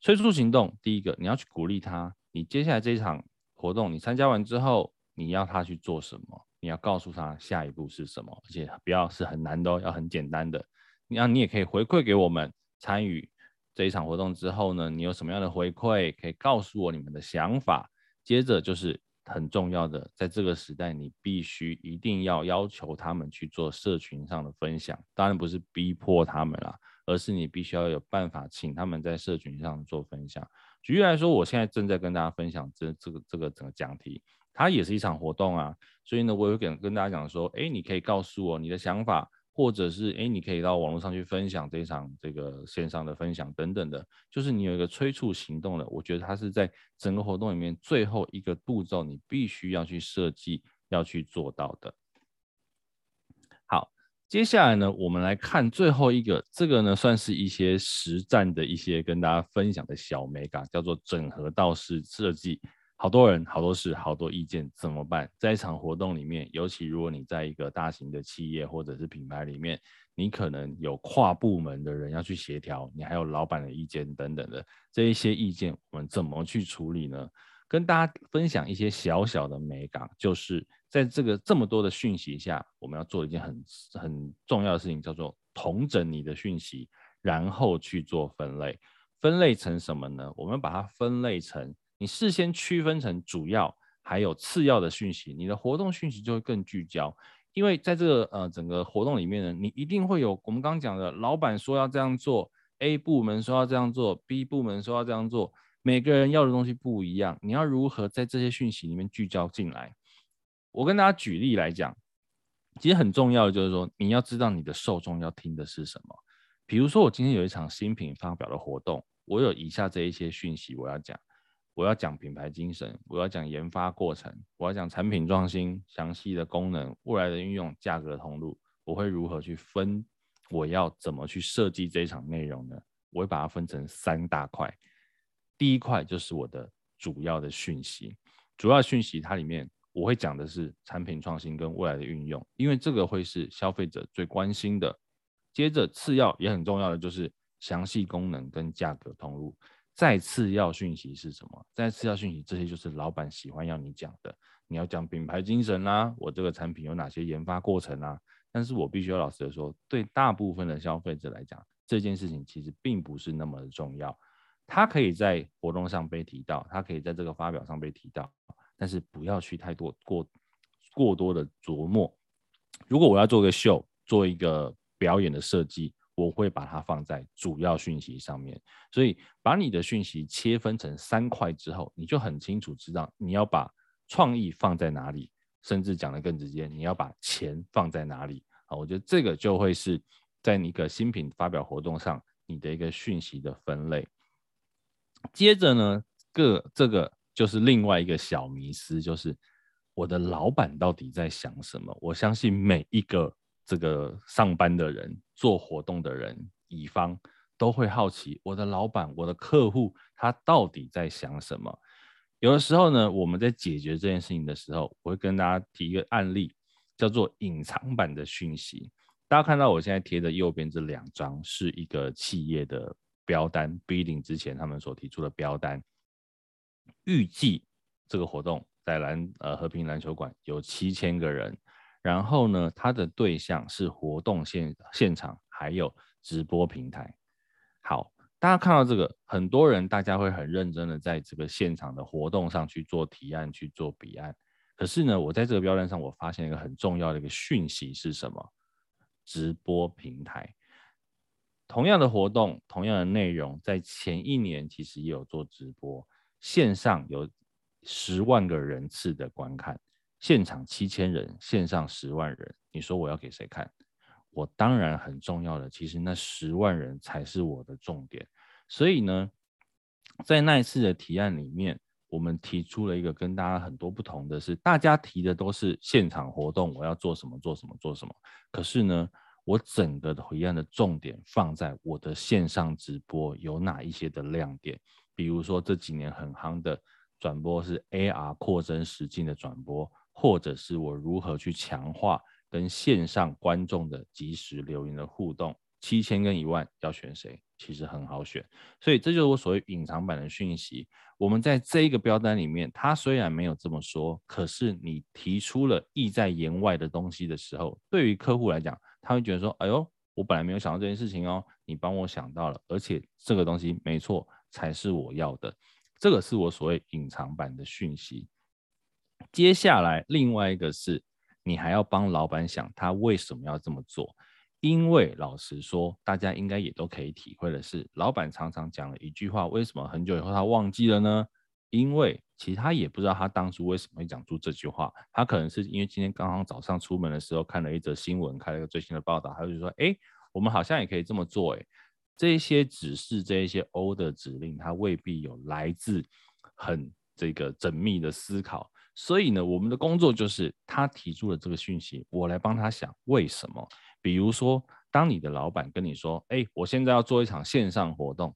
催促行动，第一个你要去鼓励他，你接下来这一场活动你参加完之后，你要他去做什么？你要告诉他下一步是什么，而且不要是很难的哦，要很简单的。那你也可以回馈给我们，参与这一场活动之后呢，你有什么样的回馈，可以告诉我你们的想法。接着就是很重要的，在这个时代，你必须一定要要求他们去做社群上的分享。当然不是逼迫他们啦，而是你必须要有办法请他们在社群上做分享。举例来说，我现在正在跟大家分享这这个这个整个讲题，它也是一场活动啊。所以呢，我有跟跟大家讲说，哎，你可以告诉我你的想法。或者是哎，你可以到网络上去分享这场这个线上的分享等等的，就是你有一个催促行动的，我觉得它是在整个活动里面最后一个步骤，你必须要去设计要去做到的。好，接下来呢，我们来看最后一个，这个呢算是一些实战的一些跟大家分享的小美感，叫做整合道式设计。好多人、好多事、好多意见，怎么办？在一场活动里面，尤其如果你在一个大型的企业或者是品牌里面，你可能有跨部门的人要去协调，你还有老板的意见等等的这一些意见，我们怎么去处理呢？跟大家分享一些小小的美感，就是在这个这么多的讯息下，我们要做一件很很重要的事情，叫做统整你的讯息，然后去做分类。分类成什么呢？我们把它分类成。你事先区分成主要还有次要的讯息，你的活动讯息就会更聚焦。因为在这个呃整个活动里面呢，你一定会有我们刚刚讲的，老板说要这样做，A 部门说要这样做，B 部门说要这样做，每个人要的东西不一样，你要如何在这些讯息里面聚焦进来？我跟大家举例来讲，其实很重要的就是说，你要知道你的受众要听的是什么。比如说，我今天有一场新品发表的活动，我有以下这一些讯息我要讲。我要讲品牌精神，我要讲研发过程，我要讲产品创新、详细的功能、未来的运用、价格通路。我会如何去分？我要怎么去设计这一场内容呢？我会把它分成三大块。第一块就是我的主要的讯息，主要讯息它里面我会讲的是产品创新跟未来的运用，因为这个会是消费者最关心的。接着次要也很重要的就是详细功能跟价格通路。再次要讯息是什么？再次要讯息，这些就是老板喜欢要你讲的。你要讲品牌精神啦，我这个产品有哪些研发过程啊？但是我必须要老实的说，对大部分的消费者来讲，这件事情其实并不是那么的重要。它可以在活动上被提到，它可以在这个发表上被提到，但是不要去太多过过多的琢磨。如果我要做个秀，做一个表演的设计。我会把它放在主要讯息上面，所以把你的讯息切分成三块之后，你就很清楚知道你要把创意放在哪里，甚至讲得更直接，你要把钱放在哪里。好，我觉得这个就会是在你一个新品发表活动上你的一个讯息的分类。接着呢，个这个就是另外一个小迷思，就是我的老板到底在想什么？我相信每一个。这个上班的人、做活动的人、乙方都会好奇，我的老板、我的客户他到底在想什么？有的时候呢，我们在解决这件事情的时候，我会跟大家提一个案例，叫做隐藏版的讯息。大家看到我现在贴的右边这两张，是一个企业的标单，bidding 之前他们所提出的标单，预计这个活动在篮呃和平篮球馆有七千个人。然后呢，它的对象是活动现现场，还有直播平台。好，大家看到这个，很多人大家会很认真的在这个现场的活动上去做提案，去做比案。可是呢，我在这个标单上，我发现一个很重要的一个讯息是什么？直播平台。同样的活动，同样的内容，在前一年其实也有做直播，线上有十万个人次的观看，现场七千人，线上十万人，你说我要给谁看？我当然很重要的，其实那十万人才是我的重点。所以呢，在那一次的提案里面，我们提出了一个跟大家很多不同的是，大家提的都是现场活动，我要做什么做什么做什么。可是呢，我整个的提案的重点放在我的线上直播有哪一些的亮点，比如说这几年很夯的转播是 AR 扩增实境的转播，或者是我如何去强化。跟线上观众的即时留言的互动，七千跟一万要选谁？其实很好选，所以这就是我所谓隐藏版的讯息。我们在这一个标单里面，它虽然没有这么说，可是你提出了意在言外的东西的时候，对于客户来讲，他会觉得说：“哎呦，我本来没有想到这件事情哦，你帮我想到了，而且这个东西没错，才是我要的。”这个是我所谓隐藏版的讯息。接下来另外一个是。你还要帮老板想他为什么要这么做，因为老实说，大家应该也都可以体会的是，老板常常讲了一句话，为什么很久以后他忘记了呢？因为其实他也不知道他当初为什么会讲出这句话，他可能是因为今天刚刚早上出门的时候看了一则新闻，看了一个最新的报道，他就说，哎，我们好像也可以这么做，哎，这些指示，这一些 O 的指令，它未必有来自很这个缜密的思考。所以呢，我们的工作就是他提出了这个讯息，我来帮他想为什么。比如说，当你的老板跟你说：“哎，我现在要做一场线上活动”，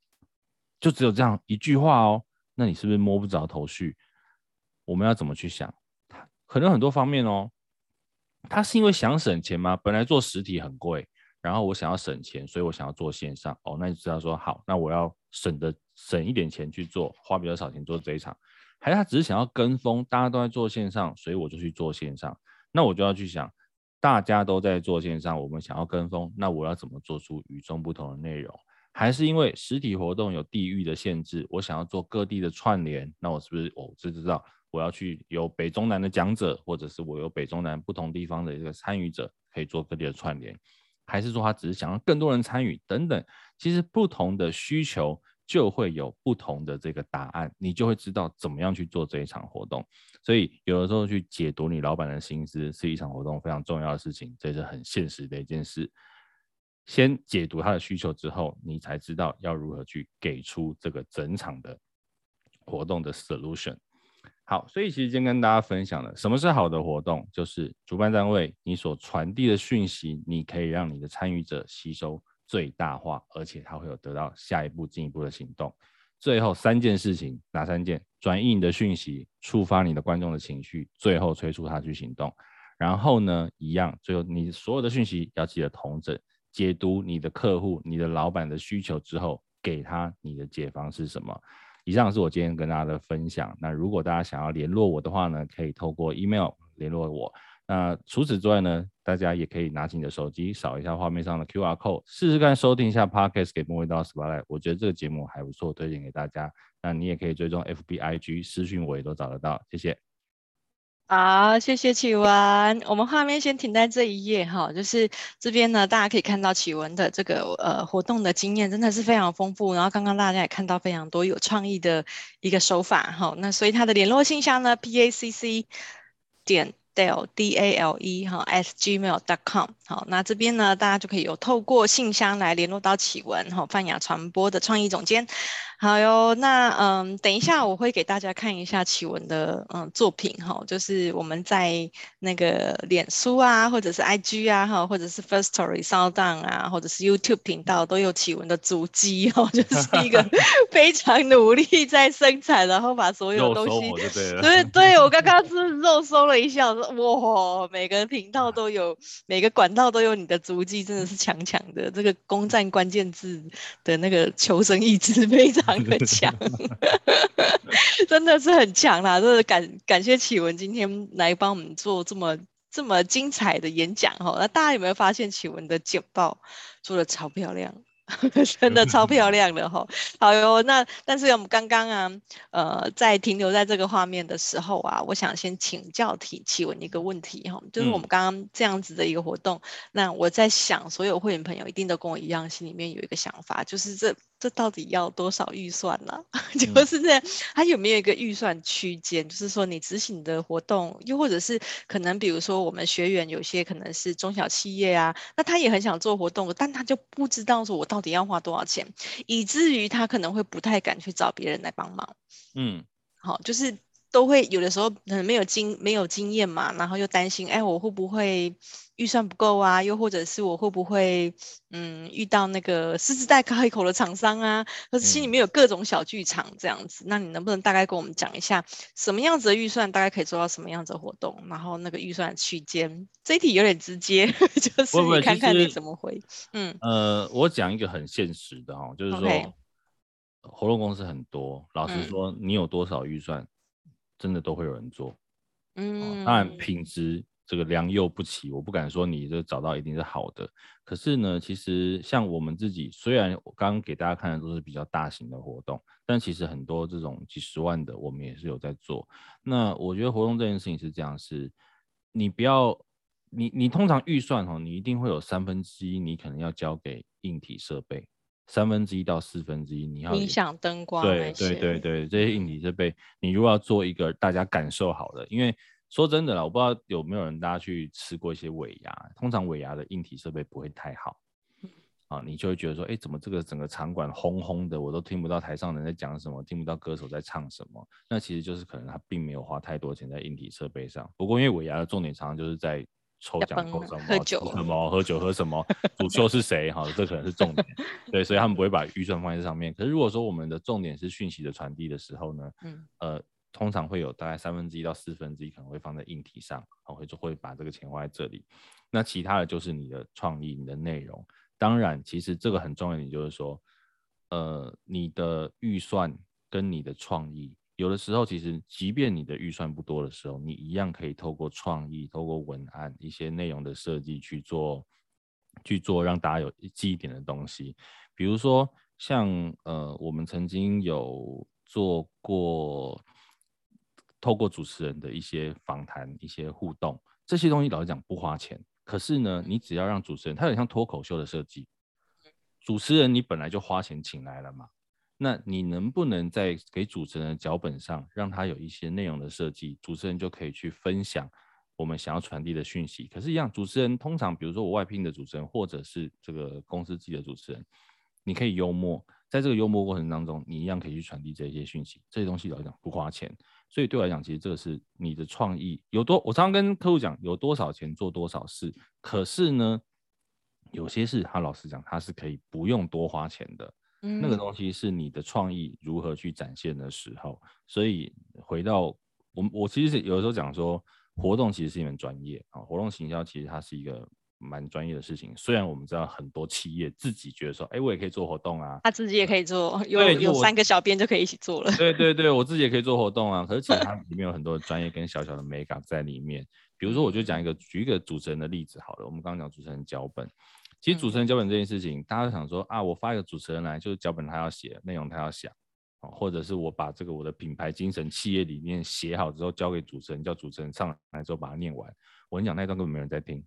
就只有这样一句话哦，那你是不是摸不着头绪？我们要怎么去想？可能很多方面哦。他是因为想省钱吗？本来做实体很贵，然后我想要省钱，所以我想要做线上。哦，那你知道说好，那我要省的省一点钱去做，花比较少钱做这一场。还是他只是想要跟风，大家都在做线上，所以我就去做线上。那我就要去想，大家都在做线上，我们想要跟风，那我要怎么做出与众不同的内容？还是因为实体活动有地域的限制，我想要做各地的串联，那我是不是我就知道我要去有北中南的讲者，或者是我有北中南不同地方的一个参与者，可以做各地的串联？还是说他只是想要更多人参与等等？其实不同的需求。就会有不同的这个答案，你就会知道怎么样去做这一场活动。所以有的时候去解读你老板的心思是一场活动非常重要的事情，这是很现实的一件事。先解读他的需求之后，你才知道要如何去给出这个整场的活动的 solution。好，所以其实今天跟大家分享的，什么是好的活动，就是主办单位你所传递的讯息，你可以让你的参与者吸收。最大化，而且他会有得到下一步进一步的行动。最后三件事情，哪三件？转移你的讯息，触发你的观众的情绪，最后催促他去行动。然后呢，一样，最后你所有的讯息要记得同整，解读你的客户、你的老板的需求之后，给他你的解方是什么。以上是我今天跟大家的分享。那如果大家想要联络我的话呢，可以透过 email 联络我。那除此之外呢，大家也可以拿起你的手机扫一下画面上的 QR code，试试看收听一下 Podcast 给末味到 Spotlight。我觉得这个节目还不错，推荐给大家。那你也可以追踪 FB、IG 私讯我也都找得到。谢谢。好，谢谢启文。我们画面先停在这一页哈，就是这边呢，大家可以看到启文的这个呃活动的经验真的是非常丰富。然后刚刚大家也看到非常多有创意的一个手法哈。那所以他的联络信箱呢，PACC 点。Dale D A L E 哈 at gmail dot com 好，那这边呢，大家就可以有透过信箱来联络到启文哈，泛亚传播的创意总监。好哟，那嗯，等一下我会给大家看一下启文的嗯作品哈，就是我们在那个脸书啊，或者是 IG 啊哈，或者是 First Story、SoundOn 啊，或者是 YouTube 频道都有启文的足迹哦，(laughs) 就是一个 (laughs) 非常努力在生产，然后把所有东西，对对，对我刚刚是肉搜了一下，我说哇，每个频道都有，每个管道都有你的足迹，真的是强强的，这个攻占关键字的那个求生意志非常。很强，(laughs) 真的是很强啦！真的感感谢启文今天来帮我们做这么这么精彩的演讲哈。那大家有没有发现启文的简报做的超漂亮？(laughs) 真的超漂亮的哈。好哟，那但是我们刚刚啊，呃，在停留在这个画面的时候啊，我想先请教提启文一个问题哈，就是我们刚刚这样子的一个活动，嗯、那我在想，所有会员朋友一定都跟我一样，心里面有一个想法，就是这。这到底要多少预算呢？(laughs) 啊？就是这样，它有没有一个预算区间？就是说你执行的活动，又或者是可能，比如说我们学员有些可能是中小企业啊，那他也很想做活动，但他就不知道说我到底要花多少钱，以至于他可能会不太敢去找别人来帮忙。嗯，好，就是。都会有的时候可能没有经没有经验嘛，然后又担心，哎，我会不会预算不够啊？又或者是我会不会嗯遇到那个狮子大开口的厂商啊？可是心里面有各种小剧场这样子，嗯、那你能不能大概跟我们讲一下，什么样子的预算大概可以做到什么样子的活动？然后那个预算区间，这一题有点直接，(laughs) 就是你看看你怎么回。嗯呃，我讲一个很现实的哦，就是说 Okay. 活动公司很多，老实说，你有多少预算？嗯真的都会有人做，嗯、哦，当然品质这个良莠不齐，我不敢说你这找到一定是好的。可是呢，其实像我们自己，虽然我刚刚给大家看的都是比较大型的活动，但其实很多这种几十万的，我们也是有在做。那我觉得活动这件事情是这样，是，你不要，你你通常预算哦，你一定会有三分之一，你可能要交给硬体设备。三分之一到四分之一，你要影响、灯光，对对对对，这些硬体设备，你如果要做一个大家感受好的，因为说真的啦，我不知道有没有人大家去吃过一些尾牙，通常尾牙的硬体设备不会太好，啊，你就会觉得说，哎，怎么这个整个场馆轰轰的，我都听不到台上人在讲什么，听不到歌手在唱什么，那其实就是可能他并没有花太多钱在硬体设备上。不过因为尾牙的重点常常就是在。抽奖抽什么？喝酒什么？喝酒喝什么？主 (laughs) 秀是谁？哈，这可能是重点。对，所以他们不会把预算放在这上面。可是如果说我们的重点是讯息的传递的时候呢，嗯，呃，通常会有大概三分之一到四分之一可能会放在硬体上，然后会就会把这个钱花在这里。那其他的就是你的创意、你的内容。当然，其实这个很重要的点就是说，呃，你的预算跟你的创意。有的时候，其实即便你的预算不多的时候，你一样可以透过创意、透过文案、一些内容的设计去做，去做让大家有记忆点的东西。比如说，像呃，我们曾经有做过透过主持人的一些访谈、一些互动，这些东西老实讲不花钱。可是呢，你只要让主持人，他有点像脱口秀的设计，主持人你本来就花钱请来了嘛。那你能不能在给主持人的脚本上，让他有一些内容的设计，主持人就可以去分享我们想要传递的讯息。可是，一样，主持人通常，比如说我外聘的主持人，或者是这个公司自己的主持人，你可以幽默，在这个幽默过程当中，你一样可以去传递这些讯息。这些东西来讲不花钱，所以对我来讲，其实这个是你的创意有多。我常常跟客户讲，有多少钱做多少事。可是呢，有些事他老实讲，他是可以不用多花钱的。那个东西是你的创意如何去展现的时候，所以回到我，我其实是有的时候讲说，活动其实是一门专业啊，活动行销其实它是一个蛮专业的事情。虽然我们知道很多企业自己觉得说，哎，我也可以做活动啊，他自己也可以做，有有三个小编就可以一起做了。对对对，我自己也可以做活动啊，可是其实它 (laughs) 里面有很多的专业跟小小的美感在里面。比如说，我就讲一个举一个主持人的例子好了，我们刚刚讲主持人脚本。其实主持人脚本这件事情，大家都想说啊，我发一个主持人来，就是脚本他要写，内容他要想，或者是我把这个我的品牌精神、企业理念写好之后交给主持人，叫主持人上来之后把它念完。我跟你讲，那一段根本没人在听，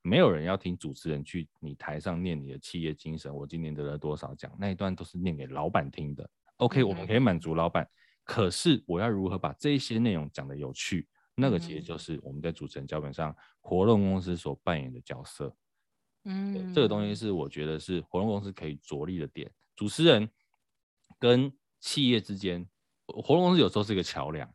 没有人要听主持人去你台上念你的企业精神。我今年得了多少奖？那一段都是念给老板听的。OK，我们可以满足老板，可是我要如何把这些内容讲得有趣？那个其实就是我们在主持人脚本上活动公司所扮演的角色。嗯，这个东西是我觉得是活动公司可以着力的点。主持人跟企业之间，活动公司有时候是一个桥梁。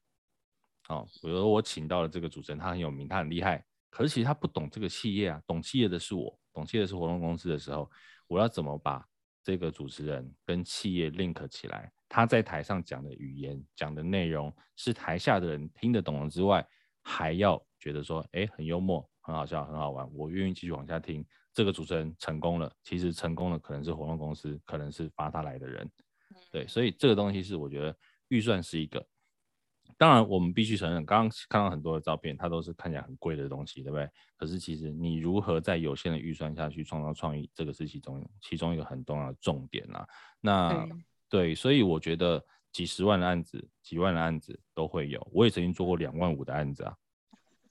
好，比如说我请到了这个主持人，他很有名，他很厉害，可是其实他不懂这个企业啊。懂企业的是我，懂企业的是活动公司的时候，我要怎么把这个主持人跟企业 link 起来？他在台上讲的语言、讲的内容是台下的人听得懂了之外，还要觉得说，哎，很幽默、很好笑、很好玩，我愿意继续往下听。这个主持人成功了，其实成功的可能是活动公司，可能是发他来的人，对，所以这个东西是我觉得预算是一个，当然，我们必须承认，刚刚看到很多的照片，它都是看起来很贵的东西，对不对？可是其实你如何在有限的预算下去创造创意，这个是其中其中一个很重要的重点啦。那对，所以我觉得几十万的案子、几万的案子都会有。我也曾经做过两万五的案子啊。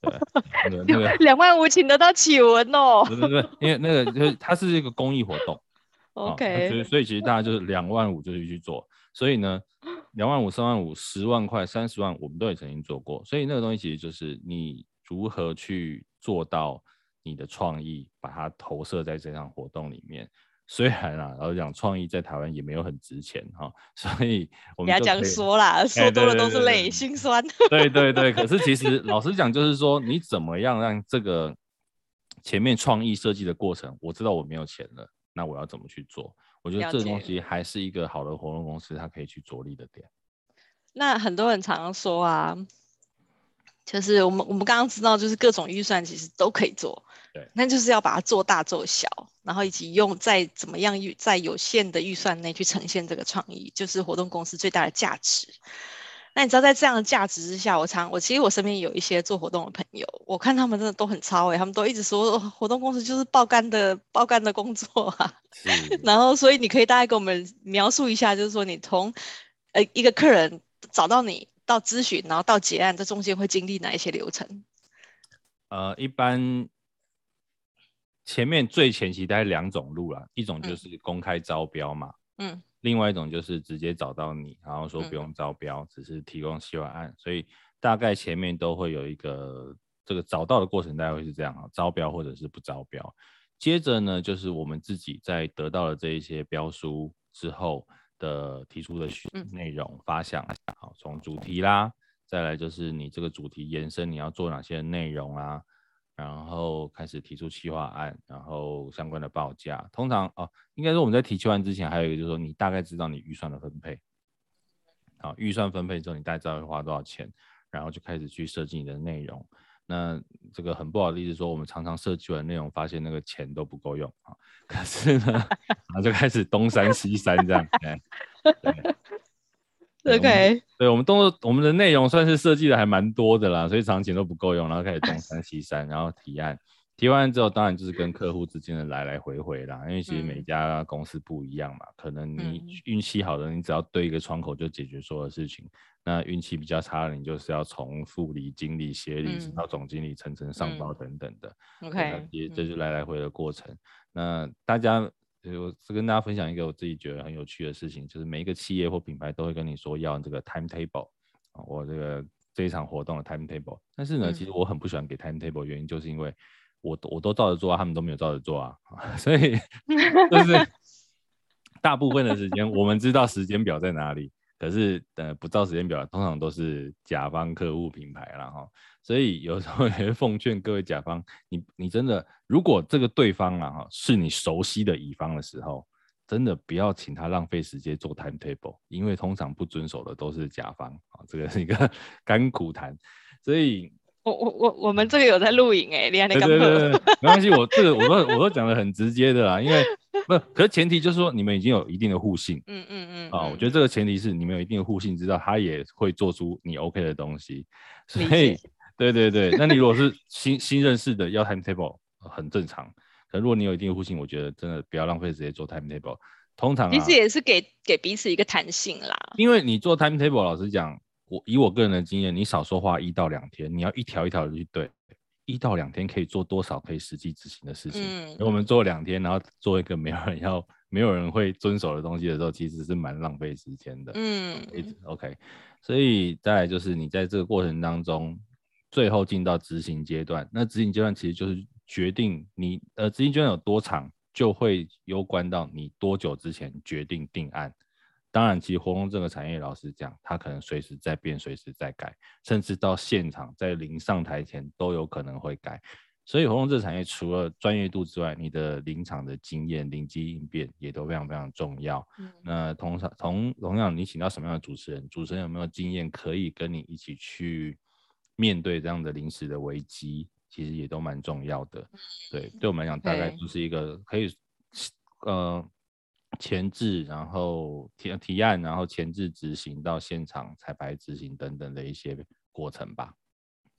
对，两万五请得到启文哦。对对对，因为那个就是它是一个公益活动。OK，所以所以其实大家就是两万五就是去做。所以呢，两万五、三万五、十万块、三十万，我们都也曾经做过。所以那个东西其实就是你如何去做到你的创意，把它投射在这场活动里面。虽然啊，然后讲创意在台湾也没有很值钱哈，所以 (laughs) 我们不要这样说啦，说多了都是泪，心酸。(laughs) 对对对，可是其实老实讲，就是说你怎么样让这个前面创意设计的过程，我知道我没有钱了，那我要怎么去做？我觉得这个东西还是一个好的活动公司，它可以去着力的点。那很多人常常说啊，就是我们我们刚刚知道，就是各种预算其实都可以做，对，那就是要把它做大做小，然后以及用在怎么样预在有限的预算内去呈现这个创意，就是活动公司最大的价值。那你知道，在这样的价值之下，我常我其实我身边有一些做活动的朋友，我看他们真的都很超诶，他们都一直说活动公司就是爆肝的爆肝的工作啊。(laughs) 然后，所以你可以大概给我们描述一下，就是说你从呃一个客人找到你到咨询，然后到结案，这中间会经历哪一些流程？呃，一般前面最前期大概两种路啦，一种就是公开招标嘛。嗯。嗯另外一种就是直接找到你，然后说不用招标，嗯、只是提供希望案，所以大概前面都会有一个这个找到的过程，大概会是这样啊，招标或者是不招标。接着呢，就是我们自己在得到了这一些标书之后的提出的内容发想，好，从主题啦，再来就是你这个主题延伸你要做哪些内容啊。然后开始提出企划案，然后相关的报价。通常哦，应该说我们在提企划案之前，还有一个就是说，你大概知道你预算的分配。好，预算分配之后，你大概知道会花多少钱，然后就开始去设计你的内容。那这个很不好的意思说，我们常常设计完内容，发现那个钱都不够用啊。可是呢，(laughs) 然后就开始东山西山这样。对 OK，对，我们动作我们的内容算是设计的还蛮多的啦，所以场景都不够用，然后开始东 (laughs) 山西山，然后提案，提完案之后，当然就是跟客户之间的来来回回啦，因为其实每家公司不一样嘛，嗯、可能你运气好的，你只要对一个窗口就解决所有事情，嗯、那运气比较差的，你就是要从副理、经理、协理到总经理层层上报等等的。嗯、OK，也这就是来来回的过程。那大家。我是跟大家分享一个我自己觉得很有趣的事情，就是每一个企业或品牌都会跟你说要这个 timetable 啊，我这个这一场活动的 timetable。但是呢，其实我很不喜欢给 timetable，原因就是因为我我都照着做啊，他们都没有照着做啊，(laughs) 所以 (laughs) 就是大部分的时间我们知道时间表在哪里。可是，呃，不照时间表，通常都是甲方客户品牌啦哈，所以有时候 (laughs) 也奉劝各位甲方，你你真的，如果这个对方啊哈是你熟悉的乙方的时候，真的不要请他浪费时间做 timetable，因为通常不遵守的都是甲方啊，这个是一个 (laughs) 甘苦谈，所以。我我我我们这个有在录影哎，厉害那个。对对对，没关系，我这个我都我都讲的很直接的啦，因为 (laughs) 不，可是前提就是说你们已经有一定的互信，嗯嗯嗯，啊，我觉得这个前提是你们有一定的互信，知道他也会做出你 OK 的东西，所以对对对，那你如果是 (laughs) 新新认识的要 timetable 很正常，可如果你有一定的互信，我觉得真的不要浪费时间做 timetable，通常、啊、其实也是给给彼此一个弹性啦，因为你做 timetable，老实讲。我以我个人的经验，你少说话一到两天，你要一条一条的去对，一到两天可以做多少可以实际执行的事情。嗯，我们做两天，然后做一个没有人要、没有人会遵守的东西的时候，其实是蛮浪费时间的。嗯，OK，所以再来就是你在这个过程当中，最后进到执行阶段，那执行阶段其实就是决定你呃执行阶段有多长，就会攸关到你多久之前决定定案。当然，其实活动这个产业，老实讲，它可能随时在变，随时在改，甚至到现场在临上台前都有可能会改。所以，活动这个产业除了专业度之外，你的临场的经验、临机应变也都非常非常重要。嗯、那通常同同样，你请到什么样的主持人，主持人有没有经验可以跟你一起去面对这样的临时的危机，其实也都蛮重要的。对，对我们来讲，大概就是一个可以，呃。前置，然后提提案，然后前置执行到现场彩排执行等等的一些过程吧。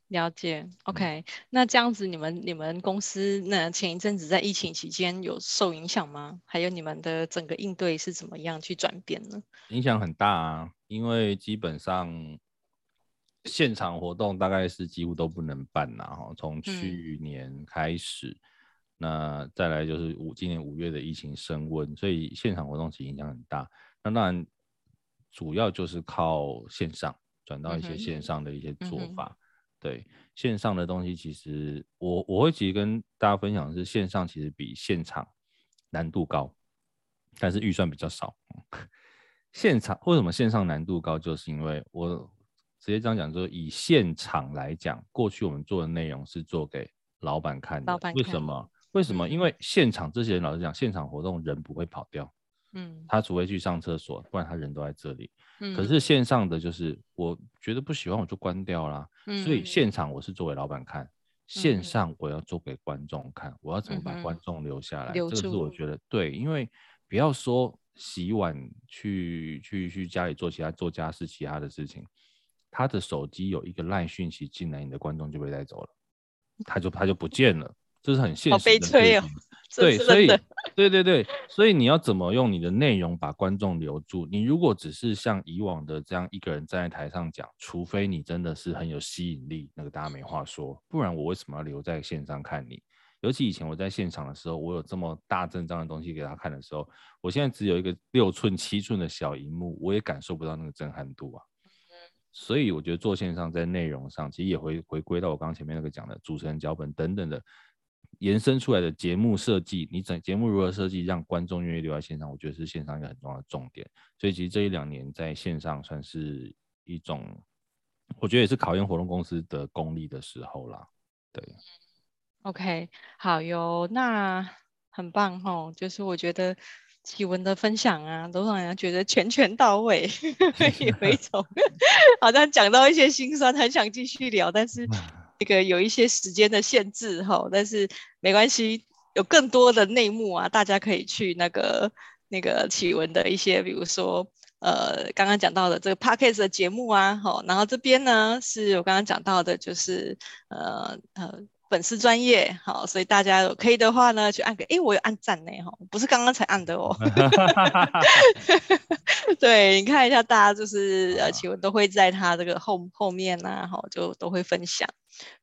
了解，OK，嗯，那这样子，你们你们公司那前一阵子在疫情期间有受影响吗？还有你们的整个应对是怎么样去转变呢？影响很大啊，因为基本上现场活动大概是几乎都不能办呐，哈，从去年开始，嗯，那再来就是五今年五月的疫情升温，所以现场活动其实影响很大。那当然主要就是靠线上转到一些线上的一些做法。对线上的东西，其实我我会其实跟大家分享的是，线上其实比现场难度高，但是预算比较少。(laughs) 现场为什么线上难度高？就是因为我直接这样讲，就是以现场来讲，过去我们做的内容是做给老板看的。为什么？为什么？因为现场这些人老实讲，现场活动人不会跑掉。嗯，他除非去上厕所，不然他人都在这里。嗯，可是线上的就是，我觉得不喜欢我就关掉啦。嗯，所以现场我是作为老板看，线上我要做给观众看，我要怎么把观众留下来？这个是我觉得对，因为不要说洗碗去去去家里做其他做家事其他的事情，他的手机有一个赖讯息进来，你的观众就被带走了，(laughs) 他就他就不见了。这是很现实的，好悲催哦。(laughs) 对，所以，对对对，所以你要怎么用你的内容把观众留住？你如果只是像以往的这样一个人站在台上讲，除非你真的是很有吸引力，那个大家没话说，不然我为什么要留在线上看你？尤其以前我在现场的时候，我有这么大阵仗的东西给他看的时候，我现在只有一个六寸、七寸的小荧幕，我也感受不到那个震撼度啊。所以我觉得做线上在内容上，其实也会回归到我刚刚前面那个讲的主持人脚本等等的。延伸出来的节目设计，你整节目如何设计，让观众愿意留在现场？我觉得是线上一个很重要的重点。所以其实这一两年在线上算是一种，我觉得也是考验活动公司的功力的时候啦。对，OK，好哟，那很棒吼，就是我觉得启文的分享啊，都让人家觉得全全到位，(laughs) 有一种 (laughs) 好像讲到一些心酸，很想继续聊，但是。这个有一些时间的限制哈，但是没关系，有更多的内幕啊，大家可以去那个那个启文的一些，比如说呃刚刚讲到的这个 Podcast 的节目啊，好，然后这边呢是我刚刚讲到的，就是呃呃粉丝专业，好，所以大家可以的话呢，去按个，哎，我有按赞呢哈，不是刚刚才按的哦，(laughs) 对，你看一下，大家就是呃启文都会在他这个后后面呐、啊，哈，就都会分享。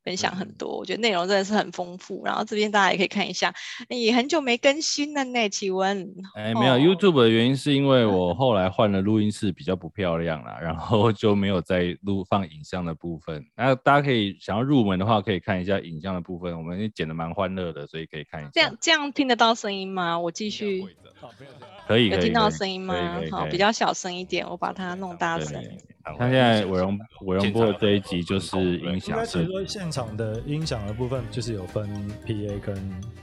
分享很多，我觉得内容真的是很丰富。然后这边大家也可以看一下，也很久没更新了呢。奇文，哎，没有、哦、YouTube 的原因是因为我后来换了录音室，比较不漂亮了，然后就没有再录放影像的部分。那大家可以想要入门的话，可以看一下影像的部分，我们也剪的蛮欢乐的，所以可以看一下。这样这样听得到声音吗？我继续。(laughs) 可以，有听到声音吗？好，比较小声一点，我把它弄大声。像现在伟荣伟荣播的这一集就是音响，应该说现场的音响的部分就是有分 PA 跟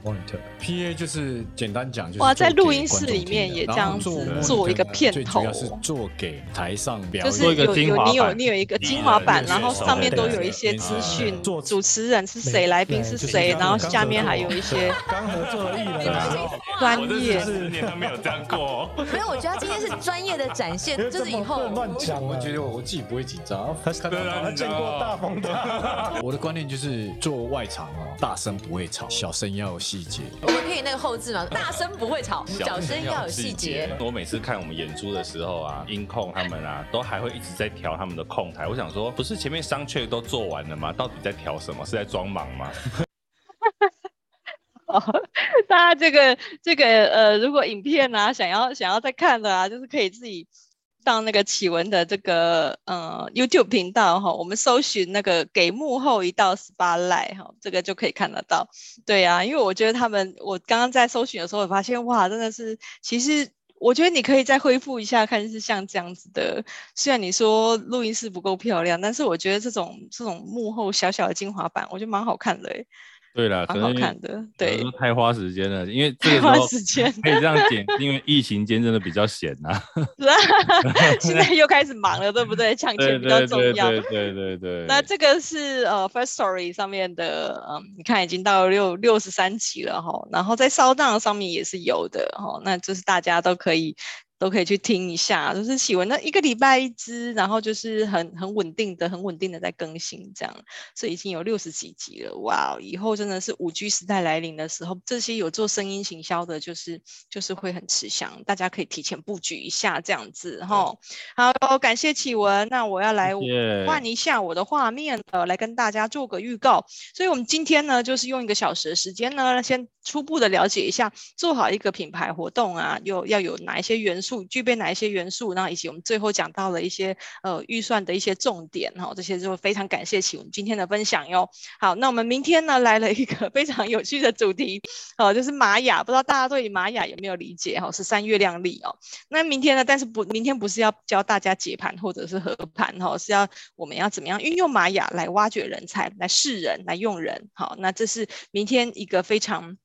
monitor。PA 就是简单讲，就是哇，在录音室里面也这样子做一个片头，主要是做给台上表演，就是有有你有你有一个精华版，然后上面都有一些资讯，做主持人是谁，来宾是谁，然后下面还有一些刚合作的艺人 (laughs) 专业，是年都没有这样过。没有，我觉得今天是专业的展现，就是以后乱讲，我觉得我。我自己不会紧张，他可能见过大风的。(laughs) 我的观念就是做外场哦，大声不会吵，小声要有细节。我们可以那个后置嘛，(laughs) 大声不会吵，小声要有细节。我每次看我们演出的时候啊，音控他们啊，都还会一直在调他们的控台。我想说，不是前面 sound check 都做完了吗？到底在调什么？是在装忙吗？(laughs) 哦，大家这个这个呃，如果影片啊，想要想要再看的啊，就是可以自己。到那个启文的这个呃 YouTube 频道哈，我们搜寻那个给幕后一道 spotlight 哈，这个就可以看得到。对啊，因为我觉得他们，我刚刚在搜寻的时候，我发现哇，真的是，其实我觉得你可以再恢复一下，看是像这样子的。虽然你说录音室不够漂亮，但是我觉得这种这种幕后小小的精华版，我觉得蛮好看的诶。对了，蛮好看的，对，太花时间了，因为 (laughs) 这个时候可以这样剪，因为疫情间真的比较闲呐。是啊，(laughs) 现在又开始忙了，对不对？抢钱比较重要。对对对，对对对。那这个是呃，First Story 上面的，嗯，你看已经到六六十三集了哈，然后在 SoundOn 上面也是有的哈，那就是大家都可以。都可以去听一下，就是启文那一个礼拜一支，然后就是很很稳定的、很稳定的在更新这样，所以已经有六十几集了，哇！以后真的是五 G 时代来临的时候，这些有做声音行销的，就是就是会很吃香，大家可以提前布局一下这样子哈。好，感谢启文，那我要来换一下我的画面了，来跟大家做个预告。所以我们今天呢，就是用一个小时的时间呢，先初步的了解一下，做好一个品牌活动啊，又要有哪一些元素。具备哪一些元素？然后以及我们最后讲到了一些呃预算的一些重点哈，这些就非常感谢启文今天的分享哟。好，那我们明天呢，来了一个 (laughs) 非常有趣的主题哦，就是玛雅，不知道大家对玛雅有没有理解哈？十三月亮历哦。那明天呢？但是不，明天不是要教大家解盘或者是合盘哈，是要我们要怎么样运用玛雅来挖掘人才，来识人，来用人。好，那这是明天一个非常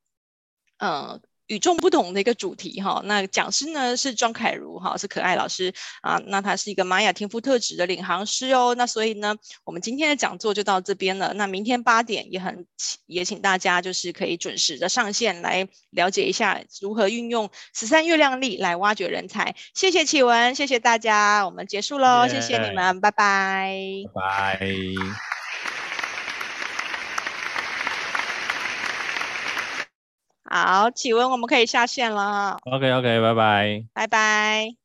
呃。与众不同的一个主题哈，那讲师呢是庄凯如哈，是可爱老师啊，那他是一个玛雅天赋特质的领航师哦，那所以呢，我们今天的讲座就到这边了。那明天八点也很也请大家就是可以准时的上线来了解一下如何运用十三月亮历来挖掘人才。谢谢启文，谢谢大家，我们结束喽，yeah, 谢谢你们，拜，拜拜。好，启文，我们可以下线了。OK，OK，拜拜，拜拜。